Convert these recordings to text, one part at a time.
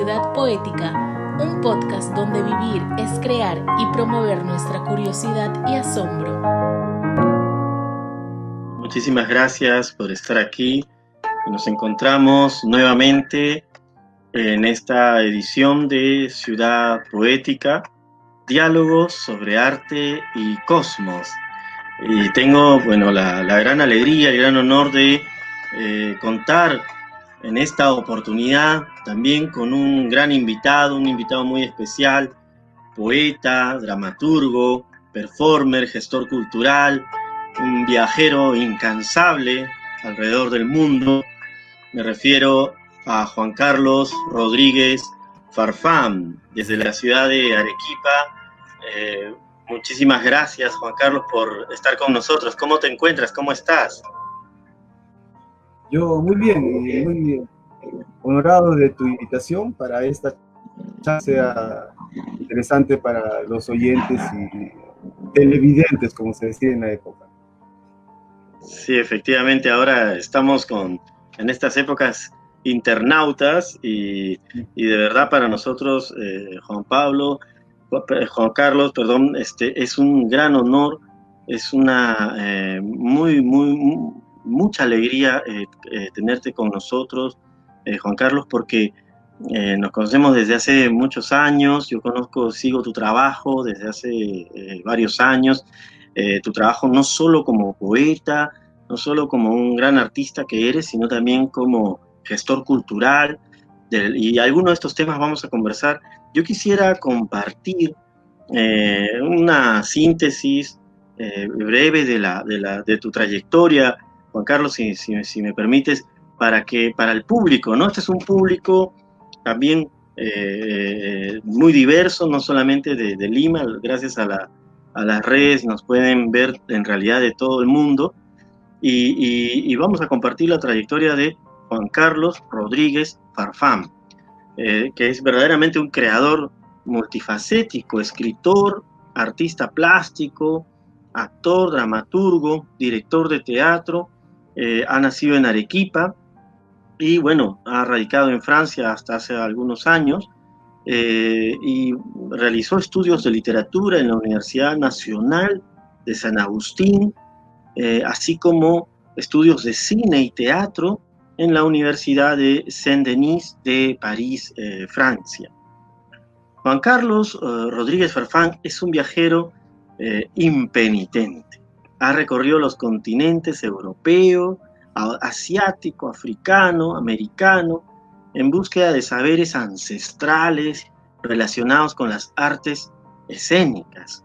Ciudad Poética, un podcast donde vivir es crear y promover nuestra curiosidad y asombro. Muchísimas gracias por estar aquí. Nos encontramos nuevamente en esta edición de Ciudad Poética, diálogos sobre arte y cosmos. Y tengo, bueno, la, gran alegría, el gran honor de eh, contar en esta oportunidad también con un gran invitado, un invitado muy especial, poeta, dramaturgo, performer, gestor cultural, un viajero incansable alrededor del mundo. Me refiero a Juan Carlos Rodríguez Farfán, desde la ciudad de Arequipa. Eh, muchísimas gracias, Juan Carlos, por estar con nosotros. ¿Cómo te encuentras? ¿Cómo estás? Yo muy bien, muy bien. Honorado de tu invitación para esta charla interesante para los oyentes y televidentes, como se decía en la época. Sí, efectivamente, ahora estamos con, en estas épocas internautas y, de verdad para nosotros, eh, Juan Pablo, Juan Carlos, perdón, este, es un gran honor, es una eh, muy, muy, mucha alegría eh, eh, tenerte con nosotros, eh, Juan Carlos, porque nos conocemos desde hace muchos años, yo conozco, sigo tu trabajo desde hace varios años, tu trabajo no solo como poeta, no solo como un gran artista que eres, sino también como gestor cultural, y algunos de estos temas vamos a conversar. Yo quisiera compartir una síntesis breve de, la, de, la, de tu trayectoria Juan Carlos, si, me permites, para que para el público, ¿no? Este es un público también eh, muy diverso, no solamente de, Lima, gracias a, las redes nos pueden ver en realidad de todo el mundo. Y, vamos a compartir la trayectoria de Juan Carlos Rodríguez Farfán, eh, que es verdaderamente un creador multifacético, escritor, artista plástico, actor, dramaturgo, director de teatro, eh, ha nacido en Arequipa y bueno, ha radicado en Francia hasta hace algunos años eh, y realizó estudios de literatura en la Universidad Nacional de San Agustín, eh, así como estudios de cine y teatro en la Universidad de Saint-Denis de París, Francia. Juan Carlos Rodríguez Farfán es un viajero impenitente ha recorrido los continentes europeo, asiático, africano, americano, en búsqueda de saberes ancestrales relacionados con las artes escénicas.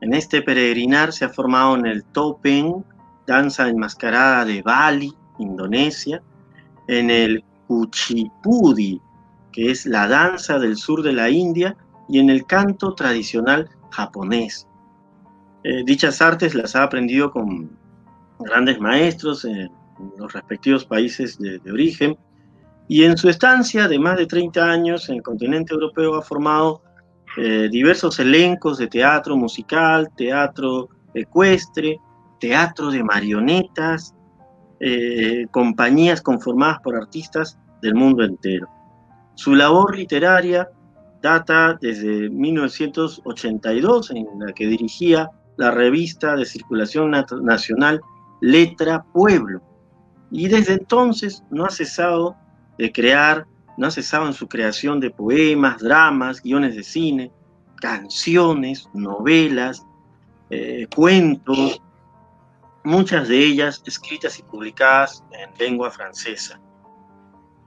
En este peregrinar se ha formado en el Topeng, danza enmascarada de Bali, Indonesia, en el Kuchipudi, que es la danza del sur de la India, y en el canto tradicional japonés. Eh, dichas artes las ha aprendido con grandes maestros en los respectivos países de, origen y en su estancia de más de 30 años en el continente europeo ha formado eh, diversos elencos de teatro musical, teatro ecuestre, teatro de marionetas, eh, compañías conformadas por artistas del mundo entero. Su labor literaria data desde 1982, en la que dirigía la revista de circulación nacional Letra Pueblo. Y desde entonces no ha cesado de crear, no ha cesado en su creación de poemas, dramas, guiones de cine, canciones, novelas, eh, cuentos, muchas de ellas escritas y publicadas en lengua francesa.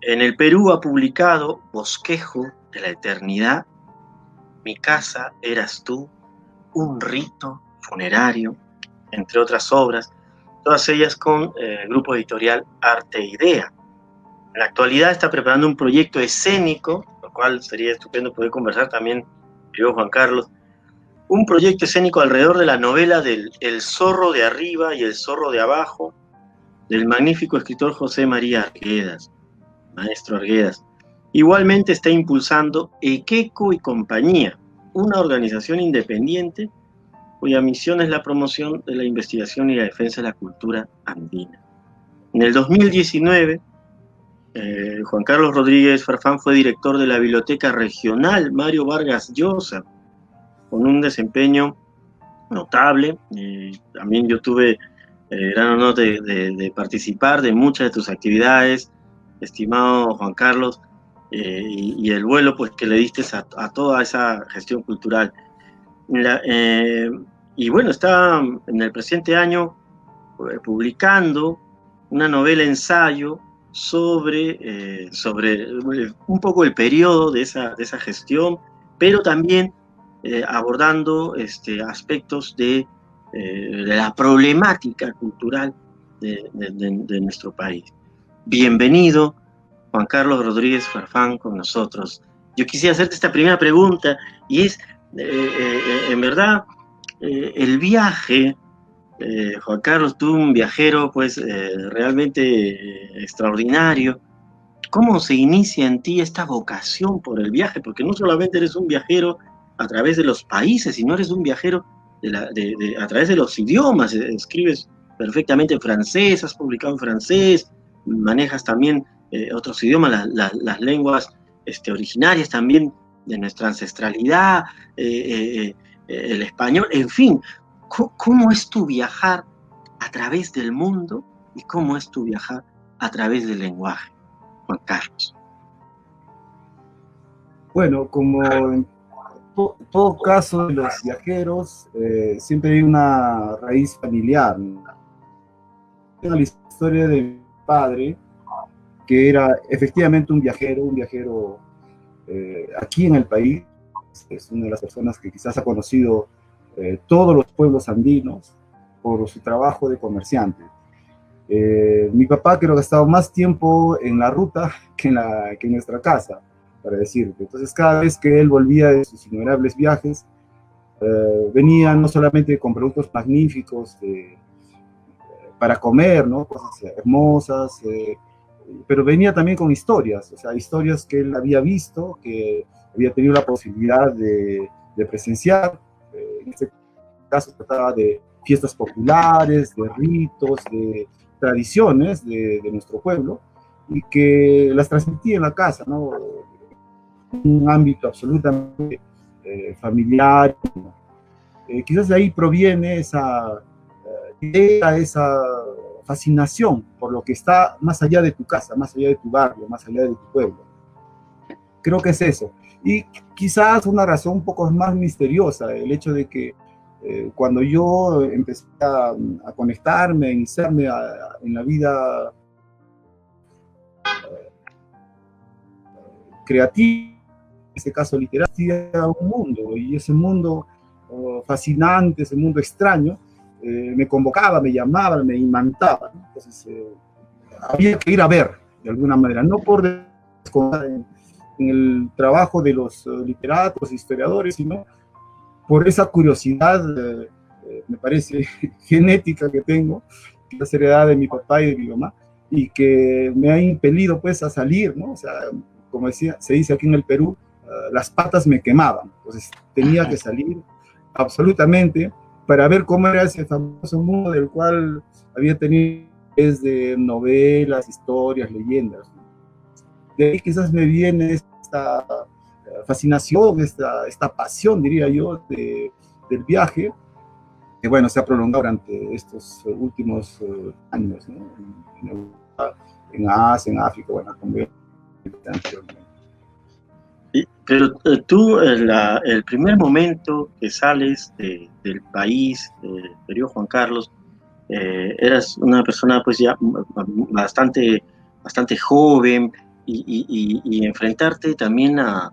En el Perú ha publicado Bosquejo de la Eternidad, Mi casa eras tú, Un rito funerario, entre otras obras, todas ellas con eh, el grupo editorial Arte Idea. En la actualidad está preparando un proyecto escénico, lo cual sería estupendo poder conversar también, yo Juan Carlos, un proyecto escénico alrededor de la novela del El zorro de arriba y el zorro de abajo, del magnífico escritor José María Arguedas, maestro Arguedas. Igualmente está impulsando Equeco y Compañía, una organización independiente cuya misión es la promoción de la investigación y la defensa de la cultura andina. En el 2019 eh, Juan Carlos Rodríguez Farfán fue director de la Biblioteca Regional Mario Vargas Llosa, con un desempeño notable. también yo tuve el gran honor de, participar de muchas de tus actividades, estimado Juan Carlos, y, el vuelo pues, que le diste a, toda esa gestión cultural. Y bueno, está en el presente año publicando una novela ensayo sobre, eh, sobre eh, un poco el periodo de esa, de esa gestión, pero también eh, abordando este, aspectos de, la problemática cultural de, nuestro país. Bienvenido, Juan Carlos Rodríguez Farfán, con nosotros. Yo quisiera hacerte esta primera pregunta y es, en verdad, el viaje eh, Juan Carlos, tú un viajero pues eh, realmente eh, extraordinario. ¿Cómo se inicia en ti esta vocación por el viaje? Porque no solamente eres un viajero a través de los países, sino eres un viajero a través de los idiomas. Escribes perfectamente en francés, has publicado en francés, manejas también otros idiomas, las lenguas este, originarias también de nuestra ancestralidad, el español, en fin, ¿Cómo es tu viajar a través del mundo y cómo es tu viajar a través del lenguaje, Juan Carlos? Bueno, como en todo caso de los viajeros, eh, siempre hay una raíz familiar. La historia de mi padre, que era efectivamente un viajero, un viajero eh, aquí en el país. Es una de las personas que quizás ha conocido eh, todos los pueblos andinos por su trabajo de comerciante. Eh, mi papá creo que ha estado más tiempo en la ruta que en, la, que en nuestra casa, para decirte. Entonces cada vez que él volvía de sus innumerables viajes, eh, venía no solamente con productos magníficos para comer, ¿no? cosas hermosas, pero venía también con historias, o sea, historias que él había visto, que había tenido la posibilidad de, de presenciar en este caso trataba de fiestas populares, de ritos, de tradiciones de, nuestro pueblo, y que las transmitía en la casa, ¿no? Un ámbito absolutamente eh, familiar. Eh, quizás de ahí proviene esa eh, idea, esa fascinación por lo que está más allá de tu casa, más allá de tu barrio, más allá de tu pueblo. Creo que es eso. Y quizás una razón un poco más misteriosa, el hecho de que eh, cuando yo empecé a, conectarme, a iniciarme en la vida eh, creativa, en este caso literaria, un mundo, y ese mundo oh, fascinante, ese mundo extraño, eh, me convocaba, me llamaba, me imantaba. Entonces, había que ir a ver, de alguna manera, no por en el trabajo de los eh, literatos, historiadores, sino por esa curiosidad, eh, eh, me parece, genética que tengo, la seriedad de mi papá y de mi mamá, y que me ha impelido pues a salir, ¿no? O sea, como decía, se dice aquí en el Perú, las patas me quemaban, entonces tenía que salir absolutamente para ver cómo era ese famoso mundo del cual había tenido desde novelas, historias, leyendas de ahí quizás me viene esta eh, fascinación, esta, esta pasión, diría yo, del viaje, que bueno, se ha prolongado durante estos últimos eh, años, ¿no? en, Europa, en Asia, en África, bueno, como pero eh, tú, el primer momento que sales del país, del periodo Juan Carlos, eras una persona pues ya bastante, bastante joven, y, enfrentarte también a,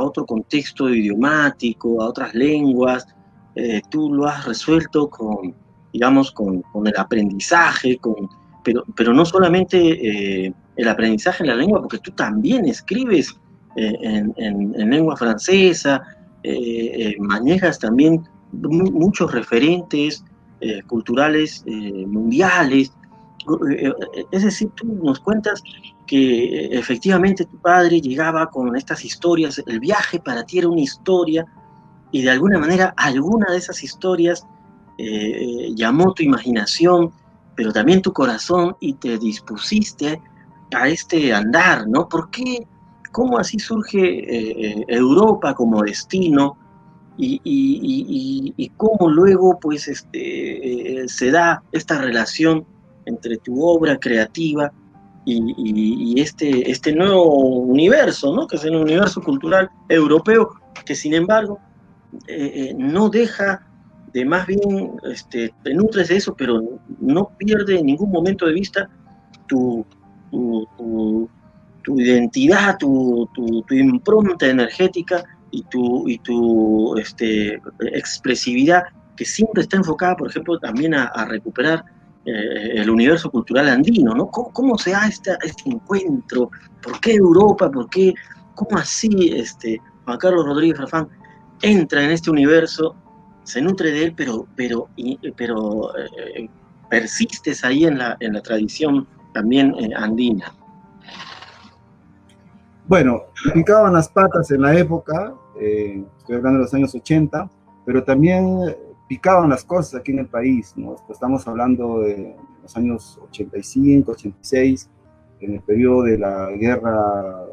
otro contexto idiomático, a otras lenguas, eh, tú lo has resuelto con, digamos, con, el aprendizaje, con, pero, pero no solamente eh, el aprendizaje en la lengua, porque tú también escribes eh, en, lengua francesa, manejas también muchos referentes culturales mundiales, es decir, tú nos cuentas que eh, efectivamente tu padre llegaba con estas historias, el viaje para ti era una historia y de alguna manera alguna de esas historias eh, llamó tu imaginación, pero también tu corazón y te dispusiste a este andar, ¿no? ¿Por qué? ¿Cómo así surge eh, Europa como destino? Y, cómo luego pues este, se da esta relación entre tu obra creativa y, este, este nuevo universo, ¿no? que es el universo cultural europeo, que sin embargo eh, eh, no deja de más bien, este, te nutres de eso, pero no pierde en ningún momento de vista tu, identidad, tu, impronta energética y tu, y tu este, expresividad, que siempre está enfocada, por ejemplo, también a recuperar eh, el universo cultural andino, ¿no? ¿Cómo, se da este, este, encuentro? ¿Por qué Europa? ¿Por qué? ¿Cómo así este, Juan Carlos Rodríguez Rafán entra en este universo, se nutre de él, pero, pero, pero eh, persistes ahí en la, en la tradición también eh, andina? Bueno, picaban las patas en la época, estoy hablando de los años 80, pero también picaban las cosas aquí en el país, ¿no? Estamos hablando de los años 85, 86, en el periodo de la guerra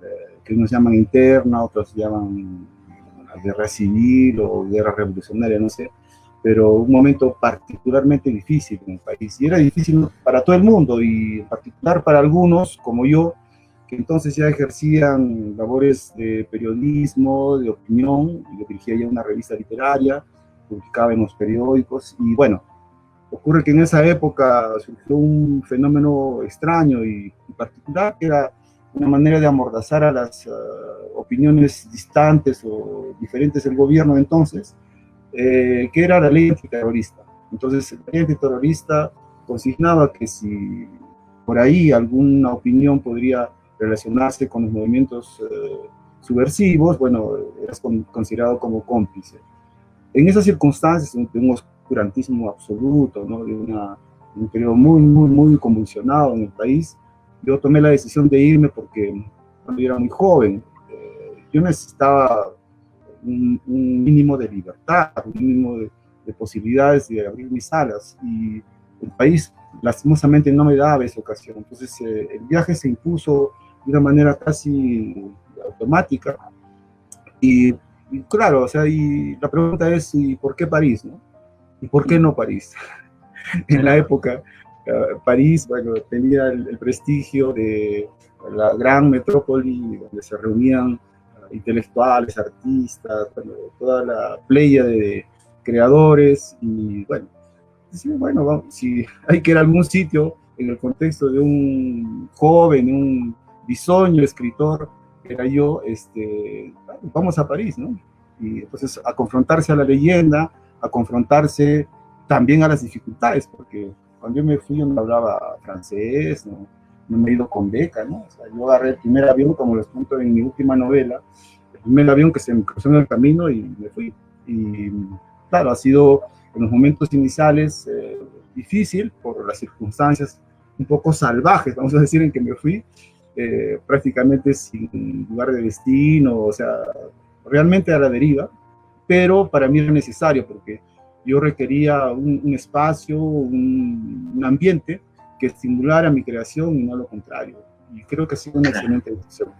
eh, que unos llaman interna, otros llaman la guerra civil o guerra revolucionaria, no sé, pero un momento particularmente difícil en el país. Y era difícil para todo el mundo y en particular para algunos, como yo, que entonces ya ejercían labores de periodismo, de opinión, yo dirigía ya una revista literaria, publicaba en los periódicos y bueno, ocurre que en esa época surgió un fenómeno extraño y, particular que era una manera de amordazar a las uh, opiniones distantes o diferentes del gobierno entonces, eh, que era la ley antiterrorista. Entonces, la ley antiterrorista consignaba que si por ahí alguna opinión podría relacionarse con los movimientos uh, subversivos, bueno, eras considerado como cómplice en esas circunstancias, de un oscurantismo absoluto, ¿no? de una, un periodo muy, muy, muy convulsionado en el país, yo tomé la decisión de irme porque cuando yo era muy joven, eh, yo necesitaba un, mínimo de libertad, un mínimo de, posibilidades de abrir mis alas y el país lastimosamente no me daba esa ocasión. Entonces eh, el viaje se impuso de una manera casi automática y claro, o sea, y la pregunta es, ¿y por qué París? No? ¿Y por qué no París? en la época, eh, París, bueno, tenía el, prestigio de la gran metrópoli donde se reunían eh, intelectuales, artistas, toda la playa de creadores y bueno, bueno, si hay que ir a algún sitio en el contexto de un joven, un bisoño escritor, era yo, este, vamos a París, ¿no? Y entonces a confrontarse a la leyenda, a confrontarse también a las dificultades, porque cuando yo me fui yo no hablaba francés, no, me he ido con beca, ¿no? O sea, yo agarré el primer avión, como les cuento en mi última novela, el primer avión que se me cruzó en el camino y me fui. Y claro, ha sido en los momentos iniciales eh, difícil por las circunstancias un poco salvajes, vamos a decir, en que me fui, eh, prácticamente sin lugar de destino, o sea, realmente a la deriva, pero para mí era necesario porque yo requería un, espacio, un, ambiente que estimulara mi creación y no lo contrario. Y creo que ha sido una excelente decisión.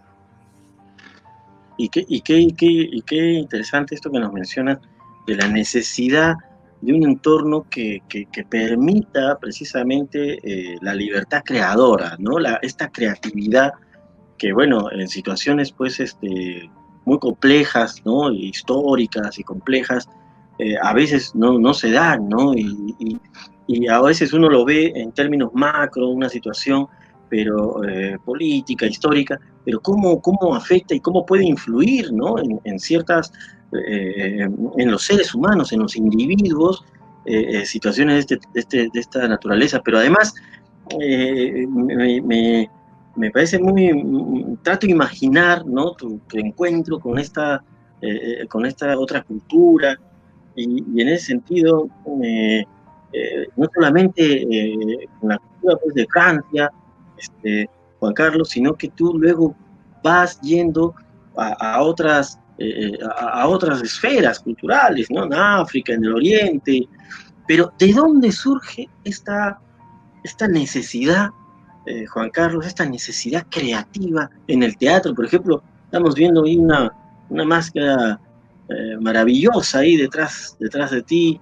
Y qué, y, qué, y, qué, y qué interesante esto que nos mencionas de la necesidad de un entorno que, que, permita precisamente eh, la libertad creadora, ¿no? La, esta creatividad que, bueno, en situaciones pues este, muy complejas, ¿no? históricas y complejas, eh, a veces no, no, se dan, ¿no? Y, y, a veces uno lo ve en términos macro, una situación pero eh, política, histórica, pero cómo, cómo afecta y cómo puede influir, ¿no? En, en ciertas eh, en los seres humanos, en los individuos, eh, eh, situaciones de, este, este, de, esta naturaleza, pero además me, me, parece muy, trato de imaginar ¿no? tu, encuentro con esta, con esta otra cultura y, en ese sentido, no solamente con la cultura pues, de Francia, este, Juan Carlos, sino que tú luego vas yendo a otras eh, a, otras esferas culturales, ¿no? En África, en el Oriente. Pero ¿de dónde surge esta, esta necesidad eh, Juan Carlos, esta necesidad creativa en el teatro. Por ejemplo, estamos viendo ahí una, una máscara eh, maravillosa ahí detrás, detrás de ti.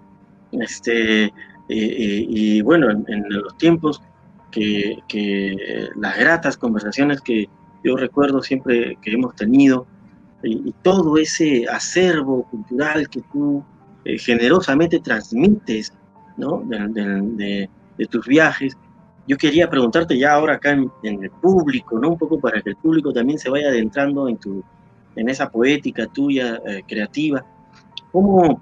Este, y bueno, en, los tiempos que, que, las gratas conversaciones que yo recuerdo siempre que hemos tenido, y, todo ese acervo cultural que tú eh, generosamente transmites ¿no? de, tus viajes. Yo quería preguntarte ya ahora acá en, el público, ¿no? un poco para que el público también se vaya adentrando en, tu, en esa poética tuya eh, creativa. ¿Cómo,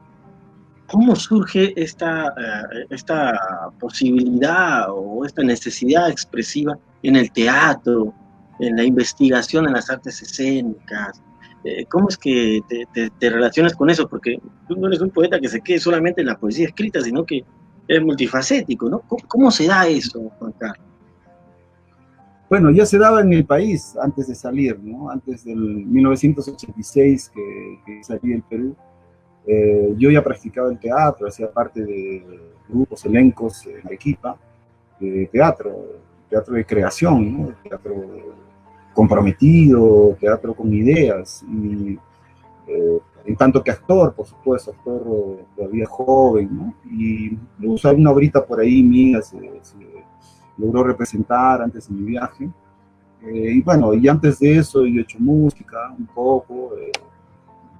¿Cómo surge esta, eh, esta posibilidad o esta necesidad expresiva en el teatro, en la investigación en las artes escénicas, eh, ¿cómo es que te, relacionas con eso? Porque tú no eres un poeta que se quede solamente en la poesía escrita, sino que es multifacético, ¿no? ¿Cómo, se da eso, Juan Carlos? Bueno, ya se daba en el país antes de salir, ¿no? Antes del 1986 que, que salí del Perú. Eh, yo ya practicaba el teatro, hacía parte de grupos, elencos en Arequipa, de teatro, teatro de creación, ¿no? teatro comprometido, teatro con ideas, y eh, en tanto que actor, por supuesto, actor todavía joven, ¿no? Y hay una obrita por ahí mía, se, logró representar antes de mi viaje. Eh, y bueno, y antes de eso yo he hecho música un poco, eh,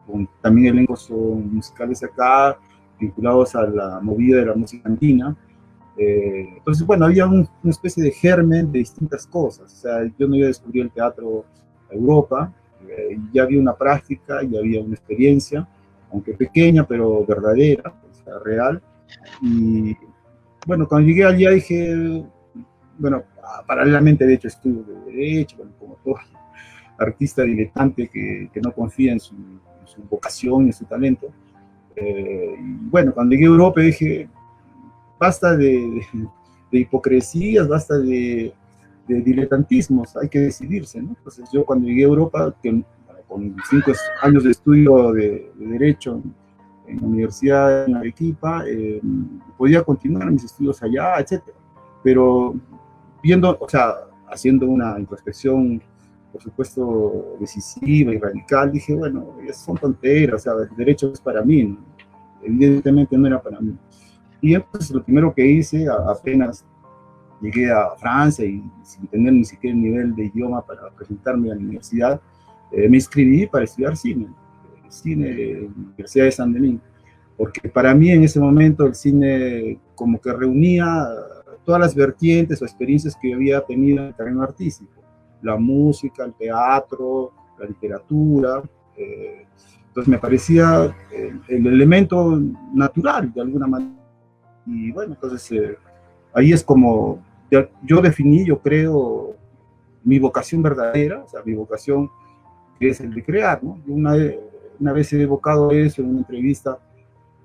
con también elencos musicales acá, vinculados a la movida de la música andina. Eh, entonces, bueno, había una especie de germen de distintas cosas. O sea, yo no iba a descubrir el teatro a Europa, eh, ya había una práctica, ya había una experiencia, aunque pequeña, pero verdadera, o sea, real. Y bueno, cuando llegué allá dije, bueno, paralelamente de hecho estudio de Derecho, como todo artista diletante que, que no confía en su, vocación y en su talento. Eh, y bueno, cuando llegué a Europa dije, basta de, hipocresías, basta de, diletantismos, hay que decidirse, ¿no? Entonces yo cuando llegué a Europa, con cinco años de estudio de, Derecho en, la Universidad en Arequipa, eh, podía continuar mis estudios allá, etcétera. Pero viendo, o sea, haciendo una introspección, por supuesto, decisiva y radical, dije, bueno, son tonteras, o sea, el derecho es para mí, evidentemente no era para mí. Y entonces lo primero que hice, apenas llegué a Francia y sin tener ni siquiera el nivel de idioma para presentarme a la universidad, eh, me inscribí para estudiar cine, cine en la Universidad de San Denis, porque para mí en ese momento el cine como que reunía todas las vertientes o experiencias que yo había tenido en el terreno artístico, la música, el teatro, la literatura, eh, entonces me parecía el, el elemento natural de alguna manera y bueno, entonces eh, ahí es como yo definí, yo creo, mi vocación verdadera, o sea, mi vocación es el de crear, ¿no? Una, una vez he evocado eso en una entrevista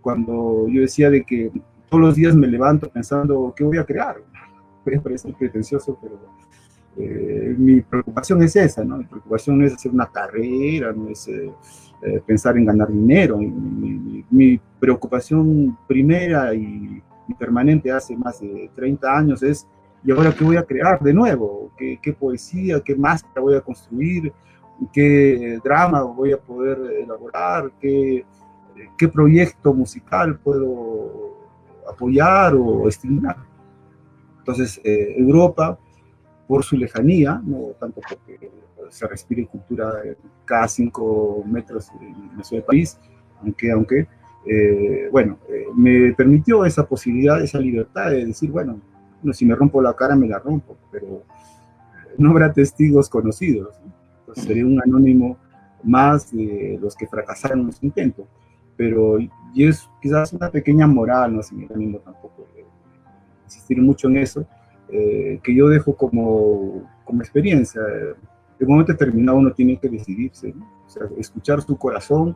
cuando yo decía de que todos los días me levanto pensando qué voy a crear. Puede parecer pretencioso, pero eh, mi preocupación es esa, ¿no? Mi preocupación no es hacer una carrera, no es eh, pensar en ganar dinero. Mi, mi, preocupación primera y permanente hace más de 30 años es, ¿y ahora qué voy a crear de nuevo? ¿Qué, poesía, qué máscara voy a construir? ¿Qué drama voy a poder elaborar? ¿Qué, qué proyecto musical puedo apoyar o estimular? Entonces, eh, Europa, por su lejanía, no tanto porque se respire cultura cada cinco metros en nuestro país, aunque, aunque eh, bueno, eh, me permitió esa posibilidad, esa libertad de decir, bueno, si me rompo la cara, me la rompo, pero no habrá testigos conocidos. sería un anónimo más de los que fracasaron en su intento. Pero y es quizás una pequeña moral, no sé, animo tampoco insistir mucho en eso, eh, que yo dejo como, como experiencia. De momento determinado uno tiene que decidirse, escuchar su corazón,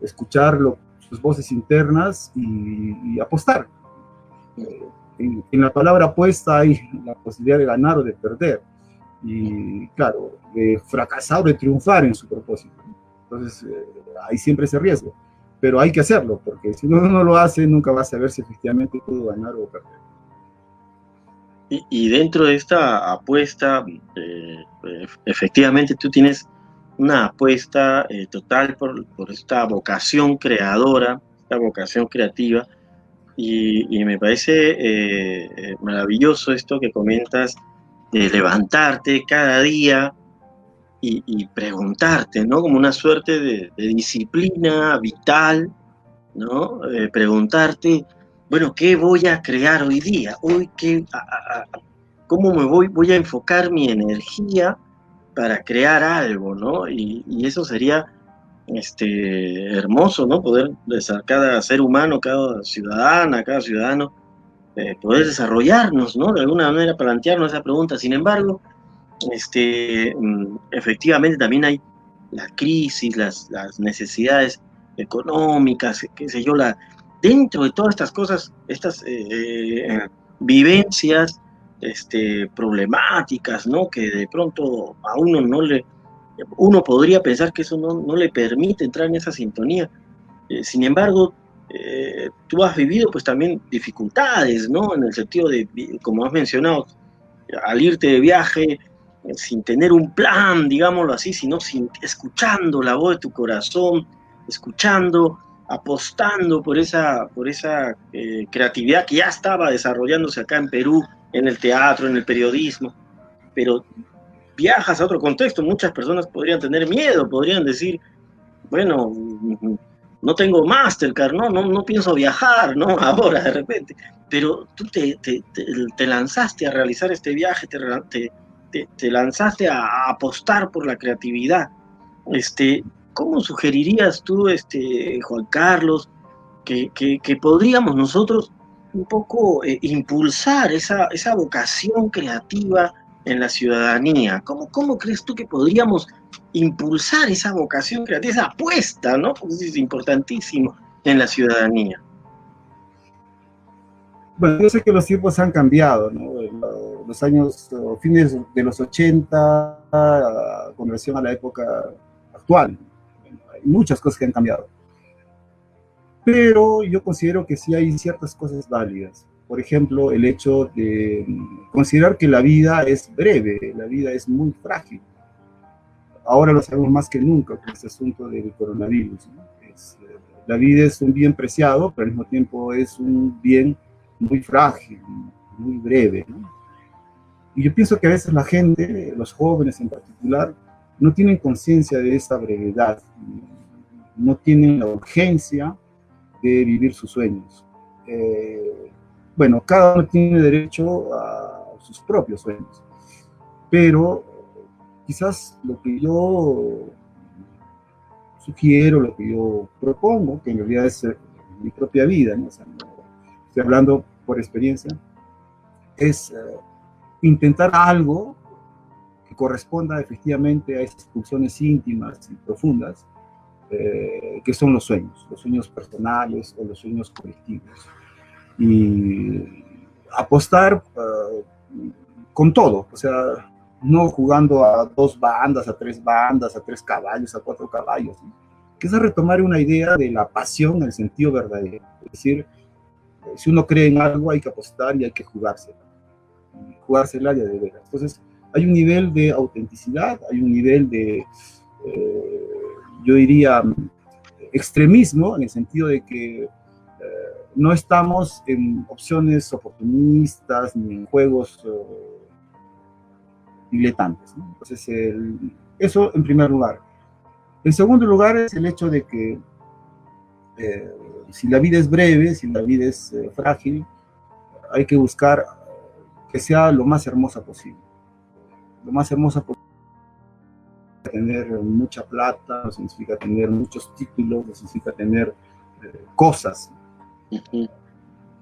escuchar lo, sus voces internas y, apostar. En, la palabra apuesta hay la posibilidad de ganar o de perder. Y claro, de fracasar o de triunfar en su propósito. Entonces, eh, hay siempre ese riesgo. Pero hay que hacerlo, porque si uno no lo hace, nunca va a saber si efectivamente pudo ganar o perder. Y, dentro de esta apuesta, eh, efectivamente tú tienes una apuesta eh, total por, esta vocación creadora, esta vocación creativa, y, me parece eh, maravilloso esto que comentas de levantarte cada día y, preguntarte, ¿no? Como una suerte de, disciplina vital, ¿no? preguntarte, bueno, ¿qué voy a crear hoy día? Hoy, ¿qué, ¿cómo me voy, voy a enfocar mi energía para crear algo, ¿no? Y, eso sería este, hermoso, ¿no? Poder, cada ser humano, cada ciudadana, cada ciudadano, eh, poder desarrollarnos, ¿no? De alguna manera plantearnos esa pregunta. Sin embargo, este, mm, efectivamente también hay la crisis, las, necesidades económicas, qué sé yo, la, dentro de todas estas cosas, estas eh, eh, vivencias este, problemáticas, ¿no? Que de pronto a uno no le, uno podría pensar que eso no, no le permite entrar en esa sintonía. Eh, sin embargo, tú has vivido pues también dificultades, ¿no? En el sentido de, como has mencionado, al irte de viaje sin tener un plan, digámoslo así, sino sin, escuchando la voz de tu corazón, escuchando apostando por esa, por esa eh, creatividad que ya estaba desarrollándose acá en Perú, en el teatro, en el periodismo, pero viajas a otro contexto, muchas personas podrían tener miedo, podrían decir, bueno, no tengo Mastercard, no, no, no pienso viajar, ¿no? Ahora de repente, pero tú te, te, lanzaste a realizar este viaje, te, te lanzaste a, a, apostar por la creatividad. Este, ¿cómo sugerirías tú, este, Juan Carlos, que, podríamos nosotros un poco eh, impulsar esa, esa vocación creativa en la ciudadanía? ¿Cómo, ¿Cómo crees tú que podríamos impulsar esa vocación creativa, esa apuesta, ¿no? Porque es importantísimo en la ciudadanía. Bueno, yo sé que los tiempos han cambiado, ¿no? Los años, fines de los 80, con relación a la época actual muchas cosas que han cambiado. Pero yo considero que sí hay ciertas cosas válidas. Por ejemplo, el hecho de considerar que la vida es breve, la vida es muy frágil. Ahora lo sabemos más que nunca con este asunto del coronavirus. la vida es un bien preciado, pero al mismo tiempo es un bien muy frágil, muy breve. Y yo pienso que a veces la gente, los jóvenes en particular, no tienen conciencia de esta brevedad, no tienen la urgencia de vivir sus sueños. Eh, bueno, cada uno tiene derecho a sus propios sueños, pero quizás lo que yo sugiero, lo que yo propongo, que en realidad es eh, mi propia vida, ¿no? estoy hablando por experiencia, es eh, intentar algo corresponda efectivamente a esas funciones íntimas y profundas eh, que son los sueños, los sueños personales o los sueños colectivos. Y apostar eh, con todo, o sea, no jugando a dos bandas, a tres bandas, a tres caballos, a cuatro caballos, que es retomar una idea de la pasión en el sentido verdadero. Es decir, si uno cree en algo hay que apostar y hay que jugársela, jugársela ya de veras. Entonces, hay un nivel de autenticidad, hay un nivel de, eh, yo diría, extremismo, en el sentido de que eh, no estamos en opciones oportunistas ni en juegos uh, diletantes. Entonces, eso en primer lugar. En segundo lugar es el hecho de que si la vida es breve, si la vida es frágil, hay que buscar que sea lo más hermosa posible lo más hermosa. Tener mucha plata, no significa tener muchos títulos, no significa tener eh, cosas.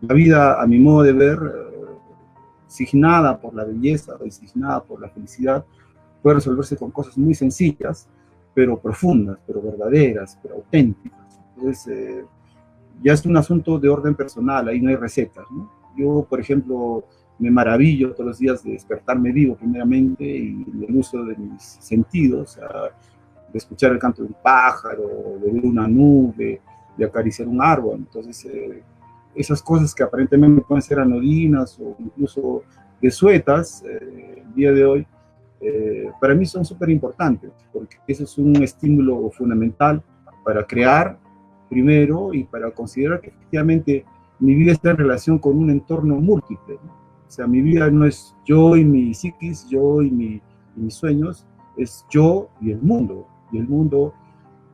La vida, a mi modo de ver, eh, signada por la belleza, signada por la felicidad, puede resolverse con cosas muy sencillas, pero profundas, pero verdaderas, pero auténticas. Entonces, eh, ya es un asunto de orden personal, ahí no hay recetas. Yo, por ejemplo, me maravillo todos los días de despertarme vivo primeramente y el uso de mis sentidos, de escuchar el canto de un pájaro, de ver una nube, de acariciar un árbol. Entonces, eh, esas cosas que aparentemente pueden ser anodinas o incluso de suetas eh, el día de hoy, eh, para mí son súper importantes, porque eso es un estímulo fundamental para crear primero y para considerar que efectivamente mi vida está en relación con un entorno múltiple. O sea, mi vida no es yo y mi psiquis, yo y, mi, mis sueños, es yo y el mundo. Y el mundo,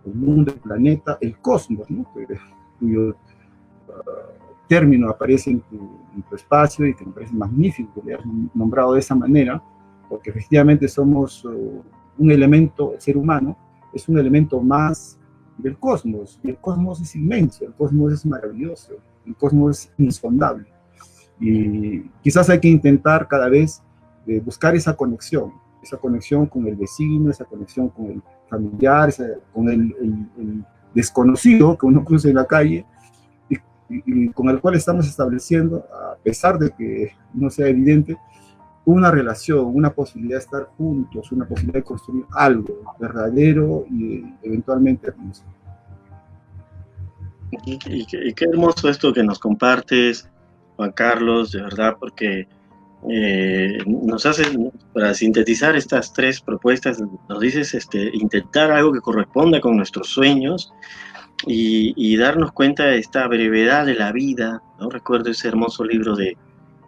el mundo, el planeta, el cosmos, ¿no? cuyo uh, término aparece en tu, espacio y que me parece magnífico que le has nombrado de esa manera, porque efectivamente somos uh, un elemento, el ser humano es un elemento más del cosmos, y el cosmos es inmenso, el cosmos es maravilloso, el cosmos es insondable. Y quizás hay que intentar cada vez eh, buscar esa conexión, esa conexión con el vecino, esa conexión con el familiar, con el, desconocido que uno cruza en la calle y, con el cual estamos estableciendo, a pesar de que no sea evidente, una relación, una posibilidad de estar juntos, una posibilidad de construir algo verdadero y eventualmente hermoso. Y, qué hermoso esto que nos compartes, Juan Carlos, de verdad, porque eh, nos hace, para sintetizar estas tres propuestas, nos dices este, intentar algo que corresponda con nuestros sueños y, darnos cuenta de esta brevedad de la vida. ¿no? Recuerdo ese hermoso libro de,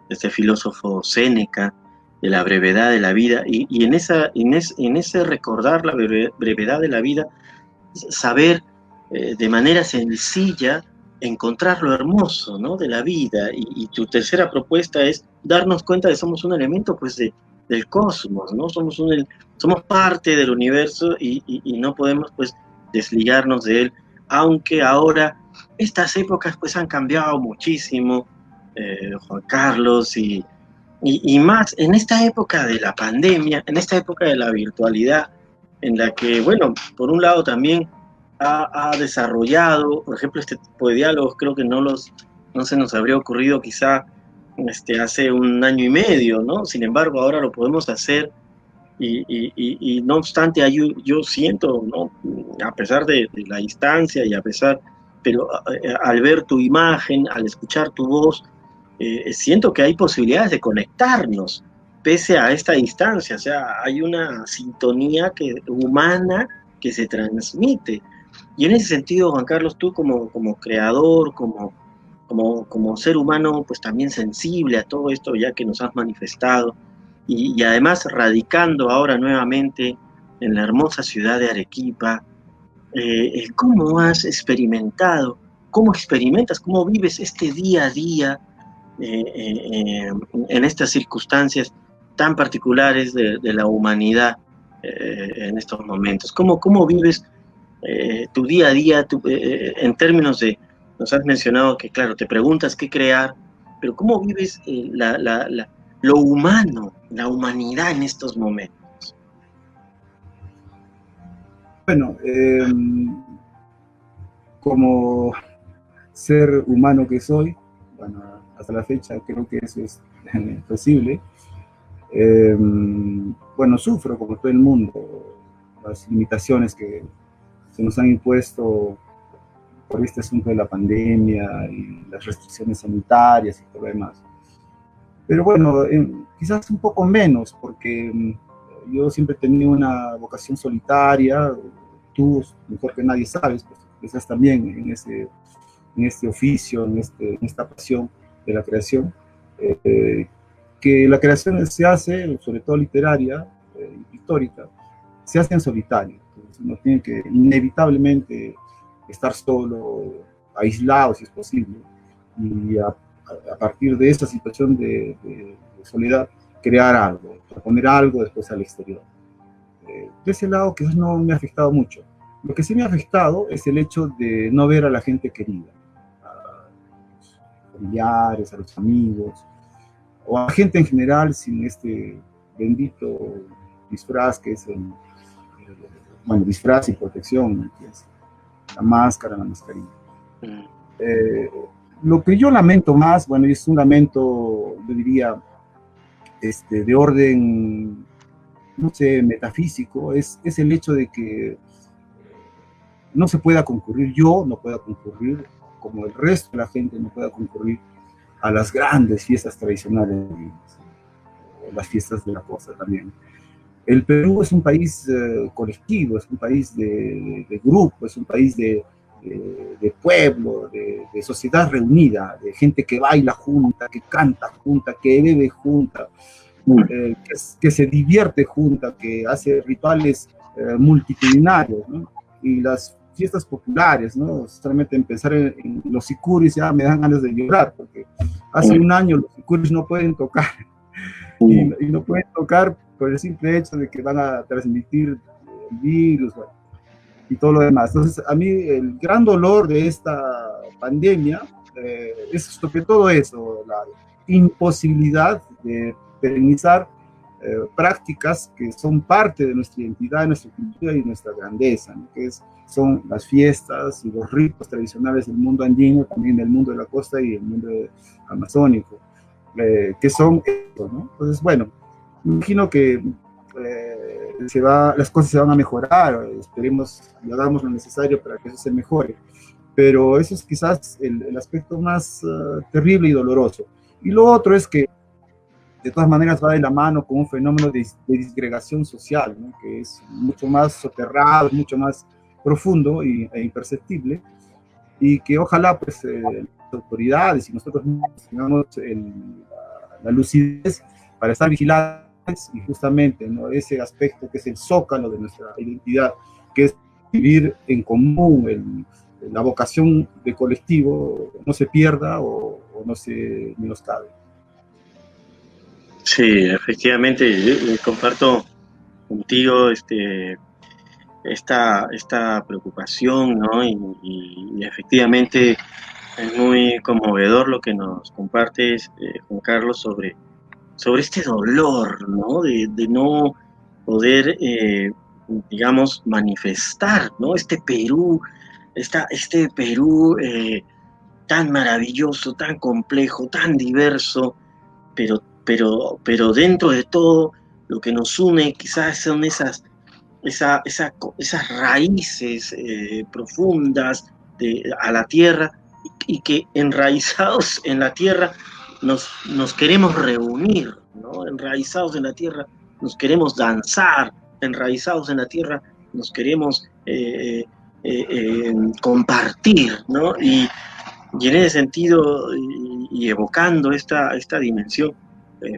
este filósofo Séneca, de la brevedad de la vida, y, en, esa, en, ese recordar la brevedad de la vida, saber eh, de manera sencilla encontrar lo hermoso ¿no? de la vida. Y, tu tercera propuesta es darnos cuenta de que somos un elemento pues, de, del cosmos, ¿no? somos, un, somos parte del universo y, y, no podemos pues, desligarnos de él, aunque ahora estas épocas pues, han cambiado muchísimo, eh, Juan Carlos, y, y, más en esta época de la pandemia, en esta época de la virtualidad, en la que, bueno, por un lado también ha, desarrollado, por ejemplo, este tipo de diálogos creo que no, los, no se nos habría ocurrido quizá este, hace un año y medio, ¿no? Sin embargo, ahora lo podemos hacer y, y, no obstante, yo, yo, siento, ¿no? A pesar de, la distancia y a pesar, pero al ver tu imagen, al escuchar tu voz, eh, siento que hay posibilidades de conectarnos pese a esta distancia, o sea, hay una sintonía que, humana que se transmite. Y en ese sentido, Juan Carlos, tú como, como creador, como, como, como ser humano, pues también sensible a todo esto ya que nos has manifestado, y, además radicando ahora nuevamente en la hermosa ciudad de Arequipa, eh, ¿cómo has experimentado, cómo experimentas, cómo vives este día a día eh, eh, en estas circunstancias tan particulares de, la humanidad en estos momentos? ¿Cómo, cómo vives eh, tu día a día, eh, en términos de, nos has mencionado que, claro, te preguntas qué crear, pero ¿cómo vives eh, lo humano, la humanidad en estos momentos? Bueno, como ser humano que soy, bueno, hasta la fecha creo que eso es posible. Bueno, sufro como todo el mundo las limitaciones que se nos han impuesto por este asunto de la pandemia y las restricciones sanitarias y todo lo demás. Pero bueno, quizás un poco menos, porque mm, yo siempre he tenido una vocación solitaria, tú mejor que nadie sabes, pues estás también en, ese, en este oficio, en, este, en esta pasión de la creación, eh, que la creación se hace, sobre todo literaria, eh, histórica, se hace en solitario uno tiene que inevitablemente estar solo, aislado si es posible, y a, partir de esa situación de, soledad, crear algo, poner algo después al exterior. Eh, de ese lado quizás no me ha afectado mucho. Lo que sí me ha afectado es el hecho de no ver a la gente querida, a los familiares, a los amigos, o a gente en general sin este bendito disfraz que es el, bueno, disfraz y protección, la máscara, la mascarilla. Mm. Eh, lo que yo lamento más, bueno, es un lamento, yo diría, este, de orden, no sé, metafísico, es, es el hecho de que no se pueda concurrir, yo no pueda concurrir, como el resto de la gente no pueda concurrir a las grandes fiestas tradicionales. las fiestas de la costa también. El Perú es un país eh, colectivo, es un país de, grupo, es un país de, pueblo, de, sociedad reunida, de gente que baila junta, que canta junta, que bebe junta, eh, que, se divierte junta, que hace rituales eh, multitudinarios, Y las fiestas populares, ¿no? Solamente en pensar en, los sicuris ya me dan ganas de llorar, porque hace un año los sicuris no pueden tocar, y, y no pueden tocar por el simple hecho de que van a transmitir virus y todo lo demás. Entonces, a mí el gran dolor de esta pandemia eh, es sobre todo eso, la imposibilidad de perenizar eh, prácticas que son parte de nuestra identidad, nuestra cultura y nuestra grandeza, que es, son las fiestas y los ritos tradicionales del mundo andino, también del mundo de la costa y del mundo amazónico, eh, que son ¿no? Entonces, bueno, imagino que eh, se va, las cosas se van a mejorar, esperemos y hagamos lo necesario para que eso se mejore, pero eso es quizás el, aspecto más uh, terrible y doloroso. Y lo otro es que de todas maneras va de la mano con un fenómeno de, disgregación social, ¿no? que es mucho más soterrado, mucho más profundo y, e imperceptible, y que ojalá pues eh, las autoridades y nosotros tengamos el, la lucidez para estar vigilados y justamente ese aspecto que es el zócalo de nuestra identidad, que es vivir en común, la vocación de colectivo no se pierda o, no se menoscabe. Sí, efectivamente, comparto contigo este, esta, esta preocupación, ¿no? Y, y, efectivamente es muy conmovedor lo que nos compartes, eh, Juan Carlos, sobre sobre este dolor, ¿no? De, no poder, eh, digamos, manifestar, ¿no? Este Perú, esta, este Perú eh, tan maravilloso, tan complejo, tan diverso, pero, pero, pero dentro de todo lo que nos une quizás son esas, esa, esas raíces eh, profundas de, a la tierra y que enraizados en la tierra nos, queremos reunir, ¿no? enraizados en la tierra, nos queremos danzar, enraizados en la tierra, nos queremos eh, eh, eh, compartir, ¿no? Y, en ese sentido, y, evocando esta, esta dimensión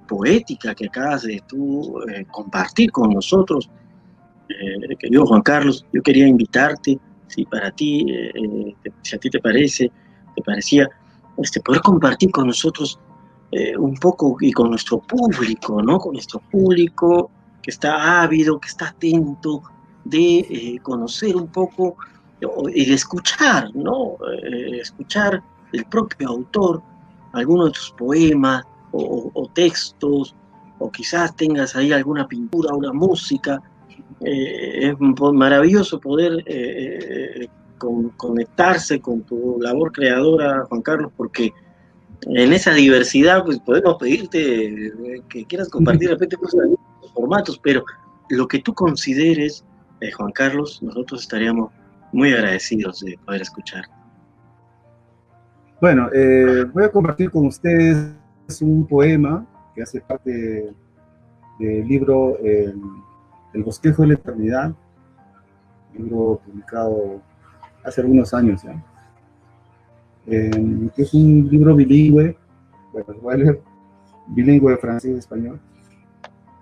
poética que acabas de tú compartir con nosotros, querido Juan Carlos, yo quería invitarte, si para ti, si a ti te parece, te parecía, este, poder compartir con nosotros eh, un poco y con nuestro público, ¿no? Con nuestro público que está ávido, que está atento de eh, conocer un poco y de escuchar, ¿no? Eh, escuchar el propio autor, algunos de sus poemas o, textos, o quizás tengas ahí alguna pintura, una música. es maravilloso poder conectarse con tu labor creadora, Juan Carlos, porque en esa diversidad, pues podemos pedirte eh, que quieras compartir de repente cosas de formatos, pero lo que tú consideres, eh, Juan Carlos, nosotros estaríamos muy agradecidos de poder escuchar. Bueno, eh, voy a compartir con ustedes un poema que hace parte del libro El bosquejo de la eternidad, libro publicado hace algunos años ya que es un libro bilingüe, bueno, bilingüe francés y español.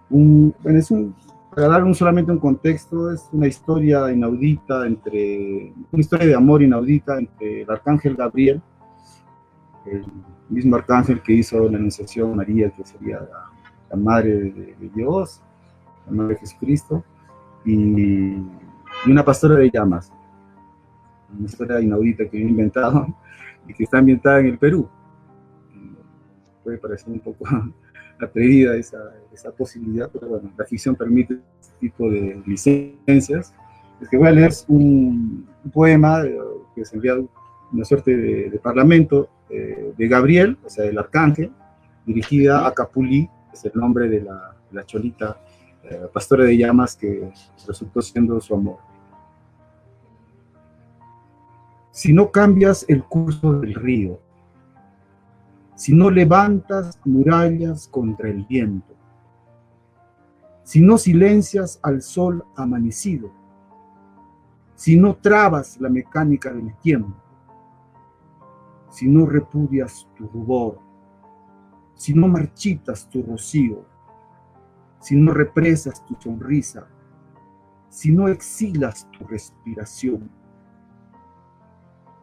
Un, bueno, es un, para dar un, solamente un contexto, es una historia inaudita entre, una historia de amor inaudita entre el arcángel Gabriel, el mismo arcángel que hizo la anunciación María, que sería la, madre de, Dios, la madre de Jesucristo, y, y una pastora de llamas, una historia inaudita que he inventado, y que está ambientada en el Perú. Puede parecer un poco atrevida esa, esa posibilidad, pero bueno, la ficción permite este tipo de licencias. Es que voy a leer un, poema que se enviado una suerte de, parlamento eh, de Gabriel, o sea, del arcángel, dirigida a Capulí, es el nombre de la, la cholita eh, pastora de llamas que resultó siendo su amor si no cambias el curso del río, si no levantas murallas contra el viento, si no silencias al sol amanecido, si no trabas la mecánica del tiempo, si no repudias tu rubor, si no marchitas tu rocío, si no represas tu sonrisa, si no exilas tu respiración,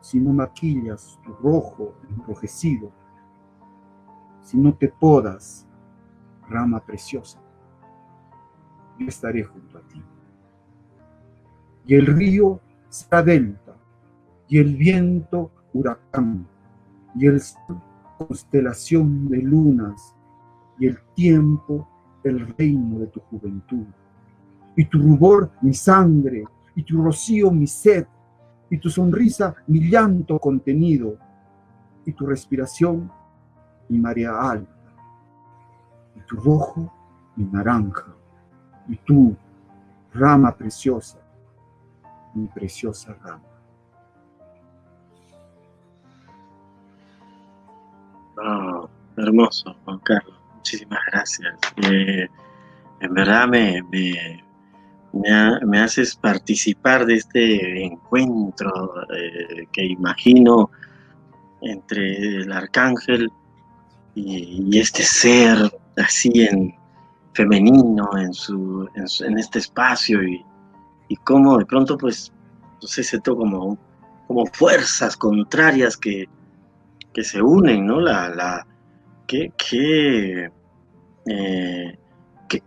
si no maquillas tu rojo enrojecido, si no te podas, rama preciosa, yo estaré junto a ti. Y el río será delta, y el viento huracán, y el sol constelación de lunas, y el tiempo el reino de tu juventud. Y tu rubor mi sangre, y tu rocío mi sed, y tu sonrisa mi llanto contenido, y tu respiración mi marea alta, y tu rojo mi naranja, y tú, rama preciosa, mi preciosa rama. Oh, hermoso, Juan Carlos. Muchísimas gracias. Eh, en verdad me, me, me, haces participar de este encuentro eh, que imagino entre el arcángel y, este ser así en femenino en, su, en, este espacio y, y cómo de pronto pues no sé, se como, como fuerzas contrarias que, que se unen, ¿no? La, la, qué, qué, eh,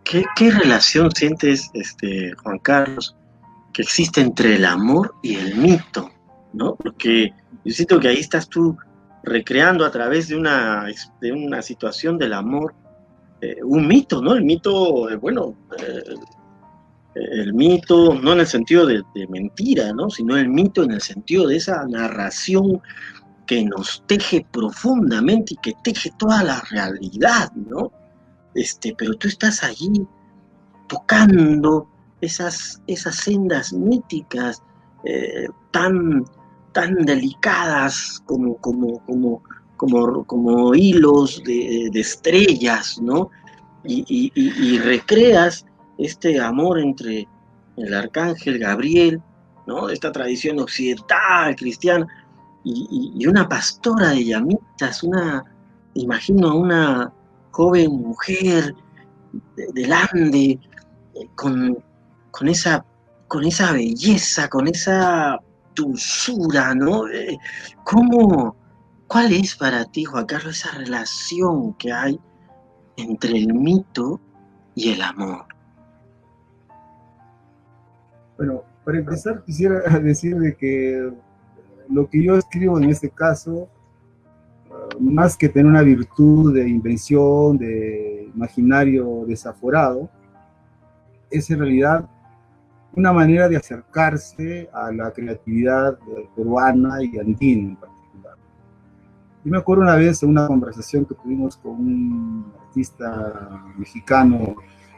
qué, relación sientes, este, Juan Carlos, que existe entre el amor y el mito, ¿no? Porque yo siento que ahí estás tú recreando a través de una, de una situación del amor eh, un mito, ¿no? El mito, eh, bueno, el mito no en el sentido de, de, mentira, ¿no? Sino el mito en el sentido de esa narración que nos teje profundamente y que teje toda la realidad, ¿no? Este, pero tú estás allí tocando esas, esas sendas míticas eh, tan, tan delicadas como, como, como, como, como hilos de, estrellas, ¿no? Y, y, recreas este amor entre el arcángel Gabriel, ¿no? Esta tradición occidental cristiana y, una pastora de llamitas, una, imagino una joven mujer Ande, eh, con, con, esa, con esa belleza, con esa dulzura, ¿no? Eh, ¿Cómo, cuál es para ti, Juan Carlos, esa relación que hay entre el mito y el amor? Bueno, para empezar quisiera decir de que lo que yo escribo en este caso, más que tener una virtud de invención, de imaginario desaforado, es en realidad una manera de acercarse a la creatividad peruana y andina en particular. Yo me acuerdo una vez en una conversación que tuvimos con un artista mexicano